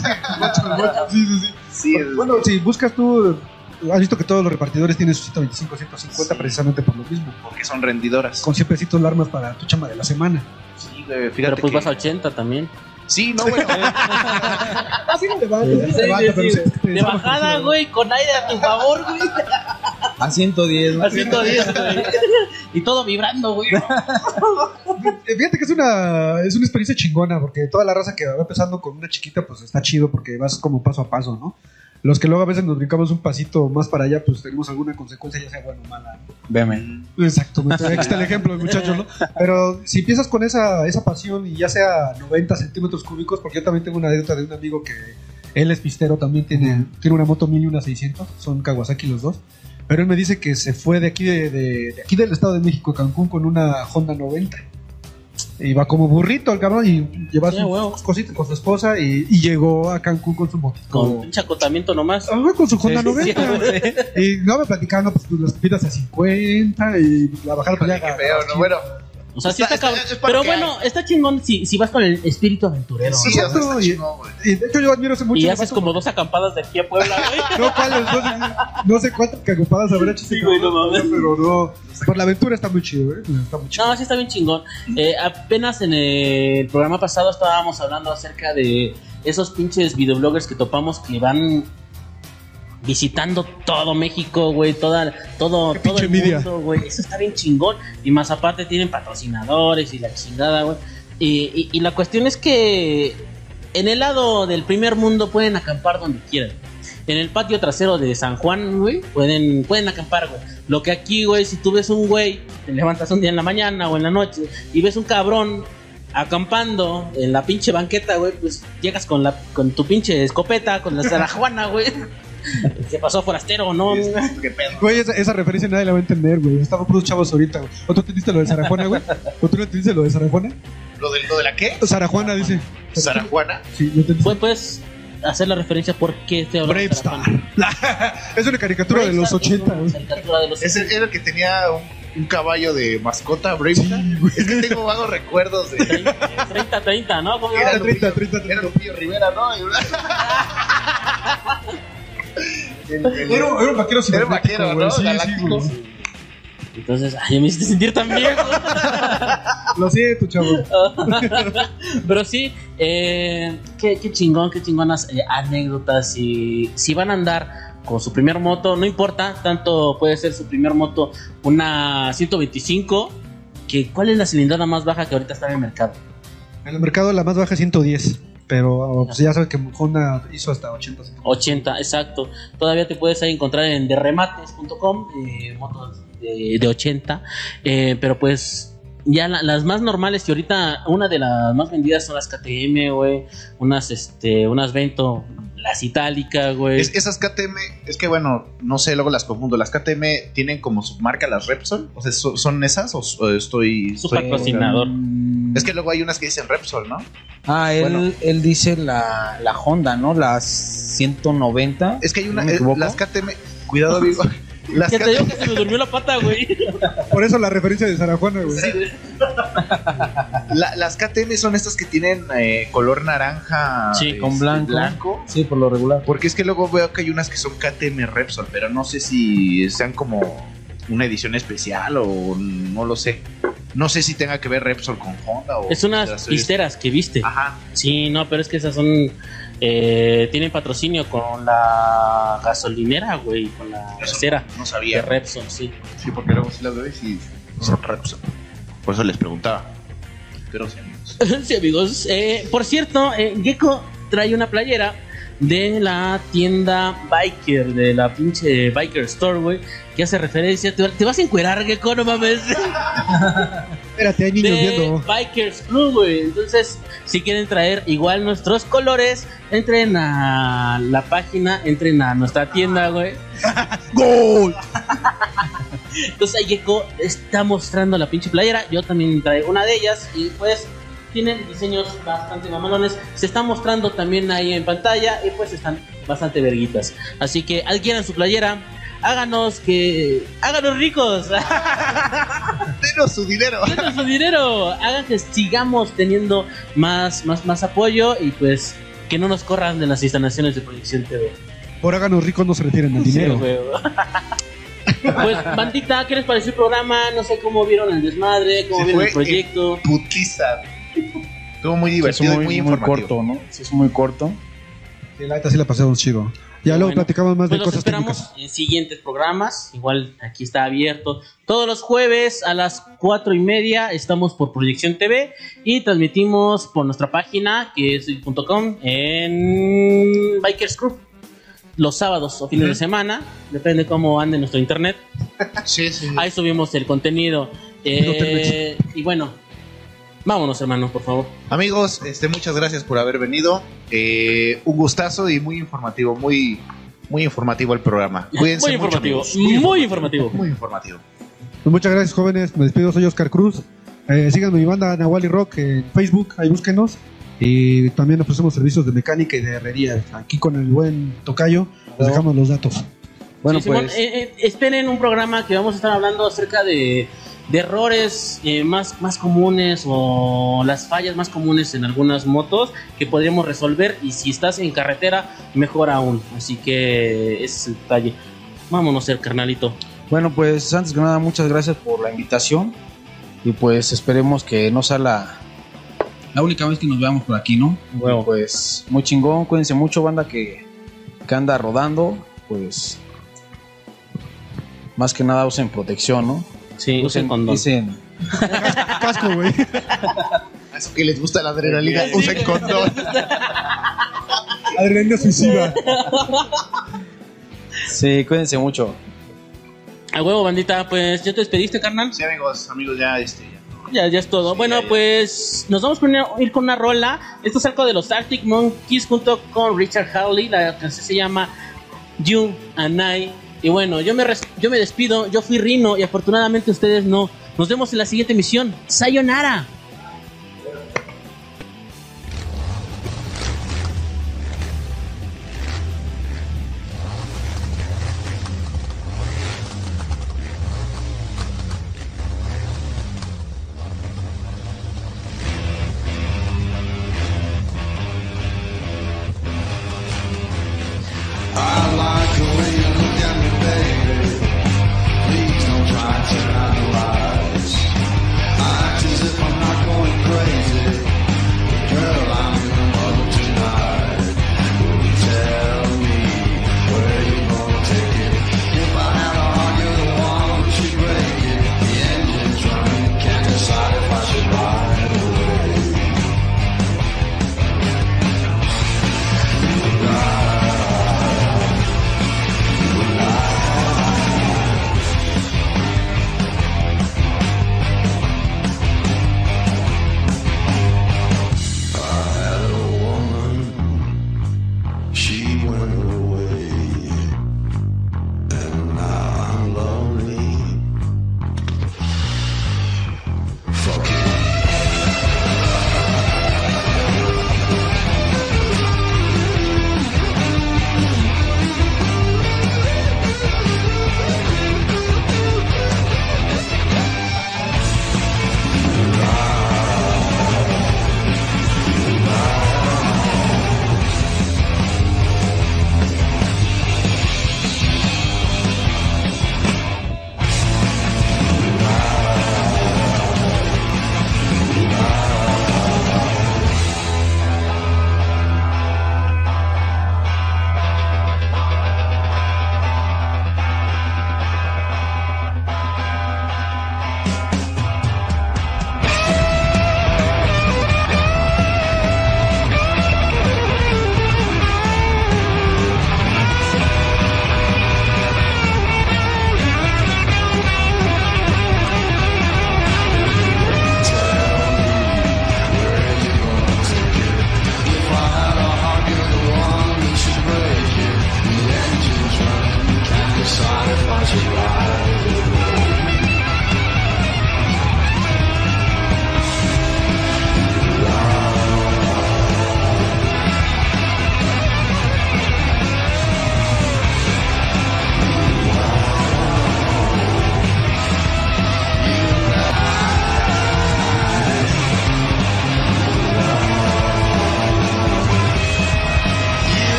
[SPEAKER 4] Sí, sí, sí.
[SPEAKER 3] sí,
[SPEAKER 4] Bueno, si buscas tú, has visto que todos los repartidores tienen sus 125, 150
[SPEAKER 3] Sí.
[SPEAKER 4] precisamente por lo mismo.
[SPEAKER 3] porque son rendidoras.
[SPEAKER 4] Con 100 pesitos larmas para tu chamba de la semana.
[SPEAKER 3] Sí, güey, fíjate
[SPEAKER 2] Pero pues
[SPEAKER 3] que-
[SPEAKER 2] vas a 80 también.
[SPEAKER 3] Sí, no, güey.
[SPEAKER 4] Así no levanta, sí,
[SPEAKER 2] Sí, sí, sí.
[SPEAKER 4] sí te
[SPEAKER 2] De
[SPEAKER 4] desarma
[SPEAKER 2] bajada, güey, con aire a tu favor, güey.
[SPEAKER 5] A 110. ¿no?
[SPEAKER 2] A 110, güey. Y todo vibrando, güey.
[SPEAKER 4] Eh, Fíjate que es una, es una experiencia chingona, porque toda la raza que va empezando con una chiquita, pues está chido, porque vas como paso a paso, ¿no? Los que luego a veces nos brincamos un pasito más para allá, pues tenemos alguna consecuencia, ya sea buena o mala.
[SPEAKER 5] Veme.
[SPEAKER 4] Exactamente, aquí está el ejemplo, muchachos, ¿no? Pero si empiezas con esa, esa pasión y ya sea 90 centímetros cúbicos, porque yo también tengo una anécdota de un amigo que él es pistero, también tiene, tiene una moto 1000 y una 600, son Kawasaki los dos. Pero él me dice que se fue de aquí, de, de- de aquí del Estado de México, Cancún, con una Honda 90. Y va como burrito el cabrón y lleva
[SPEAKER 2] Sí,
[SPEAKER 4] sus,
[SPEAKER 2] huevo.
[SPEAKER 4] cositas con su esposa y, y llegó a Cancún con su moto.
[SPEAKER 2] Con pinche acotamiento nomás.
[SPEAKER 4] Ah, con su Honda
[SPEAKER 2] Sí,
[SPEAKER 4] 90.
[SPEAKER 2] sí,
[SPEAKER 4] Y no me platicando, pues, pues las pidas a 50 y la bajada pues, ya
[SPEAKER 3] Qué feo, ¿no? Bueno,
[SPEAKER 2] O sea, sí
[SPEAKER 3] Está-
[SPEAKER 2] está,
[SPEAKER 3] está-
[SPEAKER 2] cabrón.
[SPEAKER 3] es
[SPEAKER 2] Pero
[SPEAKER 3] que
[SPEAKER 2] bueno, está chingón si, si vas con el espíritu aventurero.
[SPEAKER 3] sí,
[SPEAKER 2] ¿no?
[SPEAKER 4] Exacto, y-
[SPEAKER 3] chingón, güey.
[SPEAKER 4] Y de hecho yo admiro ese mucho.
[SPEAKER 2] y haces como dos acampadas de aquí a Puebla, güey.
[SPEAKER 4] No, ¿cuáles? No sé, no sé cuántas cagopadas habrá hecho ese
[SPEAKER 2] Sí, güey, no mames.
[SPEAKER 4] Pero no. Por la aventura está muy chido, ¿eh? Está muy chido.
[SPEAKER 2] No, sí está bien chingón. Eh, apenas en el programa pasado estábamos hablando acerca de esos pinches videobloggers que topamos que van visitando todo México, güey, toda, todo,
[SPEAKER 4] Qué
[SPEAKER 2] todo el
[SPEAKER 4] envidia.
[SPEAKER 2] mundo, güey. Eso está bien chingón. Y más aparte tienen patrocinadores y la chingada, güey. Y, y- y la cuestión es que en el lado del primer mundo pueden acampar donde quieran. En el patio trasero de San Juan, güey, pueden, pueden acampar, güey. Lo que aquí, güey, si tú ves un güey, te levantas un día en la mañana o en la noche y ves un cabrón acampando en la pinche banqueta, güey, pues llegas con la con tu pinche escopeta, con la Sarajuana, güey. ¿Qué pasó, forastero? No,
[SPEAKER 3] ¿Qué pedo?
[SPEAKER 4] Güey, esa, esa referencia nadie la va a entender, güey. Estaban puros chavos ahorita, güey. ¿O tú entendiste lo de Sarajuana, güey? ¿O tú no entendiste lo de Sarajuana?
[SPEAKER 3] ¿Lo de, lo de la qué?
[SPEAKER 4] Sarajuana dice.
[SPEAKER 3] Sara Juana.
[SPEAKER 4] Sí, yo entendí.
[SPEAKER 2] Pues, puedes hacer la referencia por qué estoy hablando de
[SPEAKER 4] Brave Star.
[SPEAKER 2] Sarajuana.
[SPEAKER 4] es una caricatura de los
[SPEAKER 2] Bravestar
[SPEAKER 4] 80,
[SPEAKER 2] es una
[SPEAKER 4] güey.
[SPEAKER 2] caricatura de los
[SPEAKER 3] Es el, era el que tenía un, un caballo de mascota, Brave
[SPEAKER 4] Sí,
[SPEAKER 3] Star.
[SPEAKER 4] güey.
[SPEAKER 3] Es que tengo vagos recuerdos de.
[SPEAKER 2] 30, 30, ¿no? ¿Cómo
[SPEAKER 3] Era
[SPEAKER 2] era?
[SPEAKER 4] 30, 30, 30.
[SPEAKER 3] Era Lupillo Rivera, ¿no? El- el-
[SPEAKER 4] Era, un- era un vaquero
[SPEAKER 3] Era un vaquero. ¿no?
[SPEAKER 4] Sí, sí,
[SPEAKER 3] Galáctico.
[SPEAKER 4] güey.
[SPEAKER 2] Entonces, ay, me hiciste sentir tan viejo.
[SPEAKER 4] Lo siento, chavo.
[SPEAKER 2] Pero sí, eh, qué, qué chingón, qué chingonas eh, anécdotas. Y si van a andar con su primer moto, no importa, tanto puede ser su primer moto una 125. Que, ¿Cuál es la cilindrada más baja que ahorita está en el mercado?
[SPEAKER 4] En el mercado la más baja es 110. Pero pues, ya sabes que Honda hizo hasta 80.
[SPEAKER 2] 80, exacto. Todavía te puedes ahí encontrar en derremates.com, eh, motos de, de 80. eh, pero pues ya la- las más normales, y ahorita una de las más vendidas son las KTM, güey. Unas, este, unas Vento, las itálicas, güey.
[SPEAKER 3] Es- esas KTM, es que bueno, no sé, luego las confundo. Las KTM tienen como submarca las Repsol. O sea, ¿so- ¿son esas o, o estoy.?
[SPEAKER 2] Su
[SPEAKER 3] estoy-
[SPEAKER 2] patrocinador.
[SPEAKER 3] Es que luego hay unas que dicen Repsol, ¿no?
[SPEAKER 5] Ah, él,
[SPEAKER 3] Bueno.
[SPEAKER 5] él dice la, la Honda, ¿no? Las 190.
[SPEAKER 3] Es que hay una.
[SPEAKER 5] ¿No me
[SPEAKER 3] eh, las KTM. Cuidado, amigo. Las
[SPEAKER 2] Que te digo que se me durmió la pata, güey.
[SPEAKER 4] Por eso la referencia de Sara Juana, güey.
[SPEAKER 3] La- las KTM son estas que tienen eh, color naranja
[SPEAKER 2] Sí,
[SPEAKER 3] este,
[SPEAKER 5] con blanco. Sí, por lo regular.
[SPEAKER 3] Porque es que luego veo que hay unas que son KTM Repsol, pero no sé si sean como una edición especial o no lo sé. No sé si tenga que ver Repsol con Honda o
[SPEAKER 2] Es unas pisteras que viste.
[SPEAKER 3] Ajá.
[SPEAKER 2] Sí, no, pero es que esas son. Eh, tienen patrocinio con la gasolinera, güey, con la gasera
[SPEAKER 3] No
[SPEAKER 2] de
[SPEAKER 3] sabía.
[SPEAKER 2] Repsol, sí.
[SPEAKER 3] Sí, porque luego sí las veo y sí son Repsol. Por eso les preguntaba. Pero sí, amigos.
[SPEAKER 2] sí, amigos. Eh, por cierto, eh, Gecko trae una playera de la tienda Biker, de la pinche Biker Store, güey, que hace referencia. ¿Te, te vas a encuerar, Gecko? No mames.
[SPEAKER 4] Espérate, hay niños
[SPEAKER 2] de
[SPEAKER 4] viendo.
[SPEAKER 2] Bikers Club, güey. Entonces, si quieren traer igual nuestros colores, entren a la página, entren a nuestra tienda, güey.
[SPEAKER 4] ¡Gol!
[SPEAKER 2] Entonces, ahí Gecko está mostrando la pinche playera. Yo también traigo una de ellas y pues tienen diseños bastante mamalones. Se está mostrando también ahí en pantalla y pues están bastante verguitas. Así que adquieran su playera. Háganos que. Háganos ricos.
[SPEAKER 3] Denos su dinero.
[SPEAKER 2] Denos su dinero. Hagan que sigamos teniendo más, más, más apoyo y pues que no nos corran de las instalaciones de Proyección TV.
[SPEAKER 4] Por háganos ricos no se retiren al dinero.
[SPEAKER 2] Sí, pues, bandita, ¿qué les pareció el programa? No sé cómo vieron el desmadre, cómo
[SPEAKER 3] Se
[SPEAKER 2] vieron
[SPEAKER 3] fue
[SPEAKER 2] el proyecto.
[SPEAKER 3] Putiza. Estuvo muy
[SPEAKER 5] Sí, es
[SPEAKER 3] divertido
[SPEAKER 5] muy,
[SPEAKER 3] y muy
[SPEAKER 5] muy
[SPEAKER 3] informativo.
[SPEAKER 5] corto, ¿no? Sí, es muy corto.
[SPEAKER 4] Sí, la neta sí la pasamos chido. Ya luego
[SPEAKER 2] Bueno,
[SPEAKER 4] platicamos más
[SPEAKER 2] Pues
[SPEAKER 4] de
[SPEAKER 2] los
[SPEAKER 4] cosas
[SPEAKER 2] esperamos
[SPEAKER 4] técnicas.
[SPEAKER 2] en siguientes programas. Igual aquí está abierto. Todos los jueves a las cuatro y media estamos por Proyección TV y transmitimos por nuestra página que es .com en Bikers Group. Los sábados o fines de semana, depende cómo ande nuestro internet.
[SPEAKER 3] Sí, sí.
[SPEAKER 2] Ahí subimos el contenido. Eh, y bueno, vámonos, hermano, por favor.
[SPEAKER 3] Amigos, este, muchas gracias por haber venido. Eh, un gustazo y muy informativo, muy, muy informativo el programa. Cuídense
[SPEAKER 2] muy
[SPEAKER 3] mucho,
[SPEAKER 2] informativo,
[SPEAKER 3] amigos.
[SPEAKER 2] muy informativo.
[SPEAKER 3] Muy informativo.
[SPEAKER 4] Pues muchas gracias, jóvenes. Me despido, soy Oscar Cruz. Eh, síganme mi banda Nahuali Rock en Facebook, ahí búsquenos. Y también ofrecemos servicios de mecánica y de herrería. Aquí con el buen Tocayo les dejamos los datos.
[SPEAKER 5] Bueno,
[SPEAKER 2] Sí, Simón,
[SPEAKER 5] pues.
[SPEAKER 2] eh, eh, esperen un programa que vamos a estar hablando acerca de, de errores eh, más, más comunes o las fallas más comunes en algunas motos que podríamos resolver y si estás en carretera, mejor aún. Así que ese es el detalle. Vámonos, el carnalito.
[SPEAKER 5] Bueno, pues antes que nada, muchas gracias por la invitación. Y pues esperemos que no sea la, la única vez que nos veamos por aquí, ¿no?
[SPEAKER 2] Huevo.
[SPEAKER 5] Y Pues muy chingón, cuídense mucho, banda que, que anda rodando. Pues más que nada usen protección, ¿no?
[SPEAKER 2] Sí, usen condón.
[SPEAKER 5] Usen-
[SPEAKER 4] Casco, güey.
[SPEAKER 3] A Eso que les gusta la adrenalina,
[SPEAKER 2] Sí.
[SPEAKER 3] usen condón.
[SPEAKER 4] Adrenalina suicida.
[SPEAKER 5] sí, cuídense mucho.
[SPEAKER 2] A huevo, bandita, pues ya te despediste, carnal.
[SPEAKER 3] Sí, amigos, amigos, ya este. ya.
[SPEAKER 2] Ya, ya es todo.
[SPEAKER 3] Sí,
[SPEAKER 2] bueno,
[SPEAKER 3] ya, ya.
[SPEAKER 2] pues nos vamos a ir con una rola. Esto es algo de los Arctic Monkeys junto con Richard Hawley. La canción se llama You and I. Y bueno, yo me, yo me despido. Yo fui Rino y afortunadamente ustedes no. Nos vemos en la siguiente emisión. Sayonara.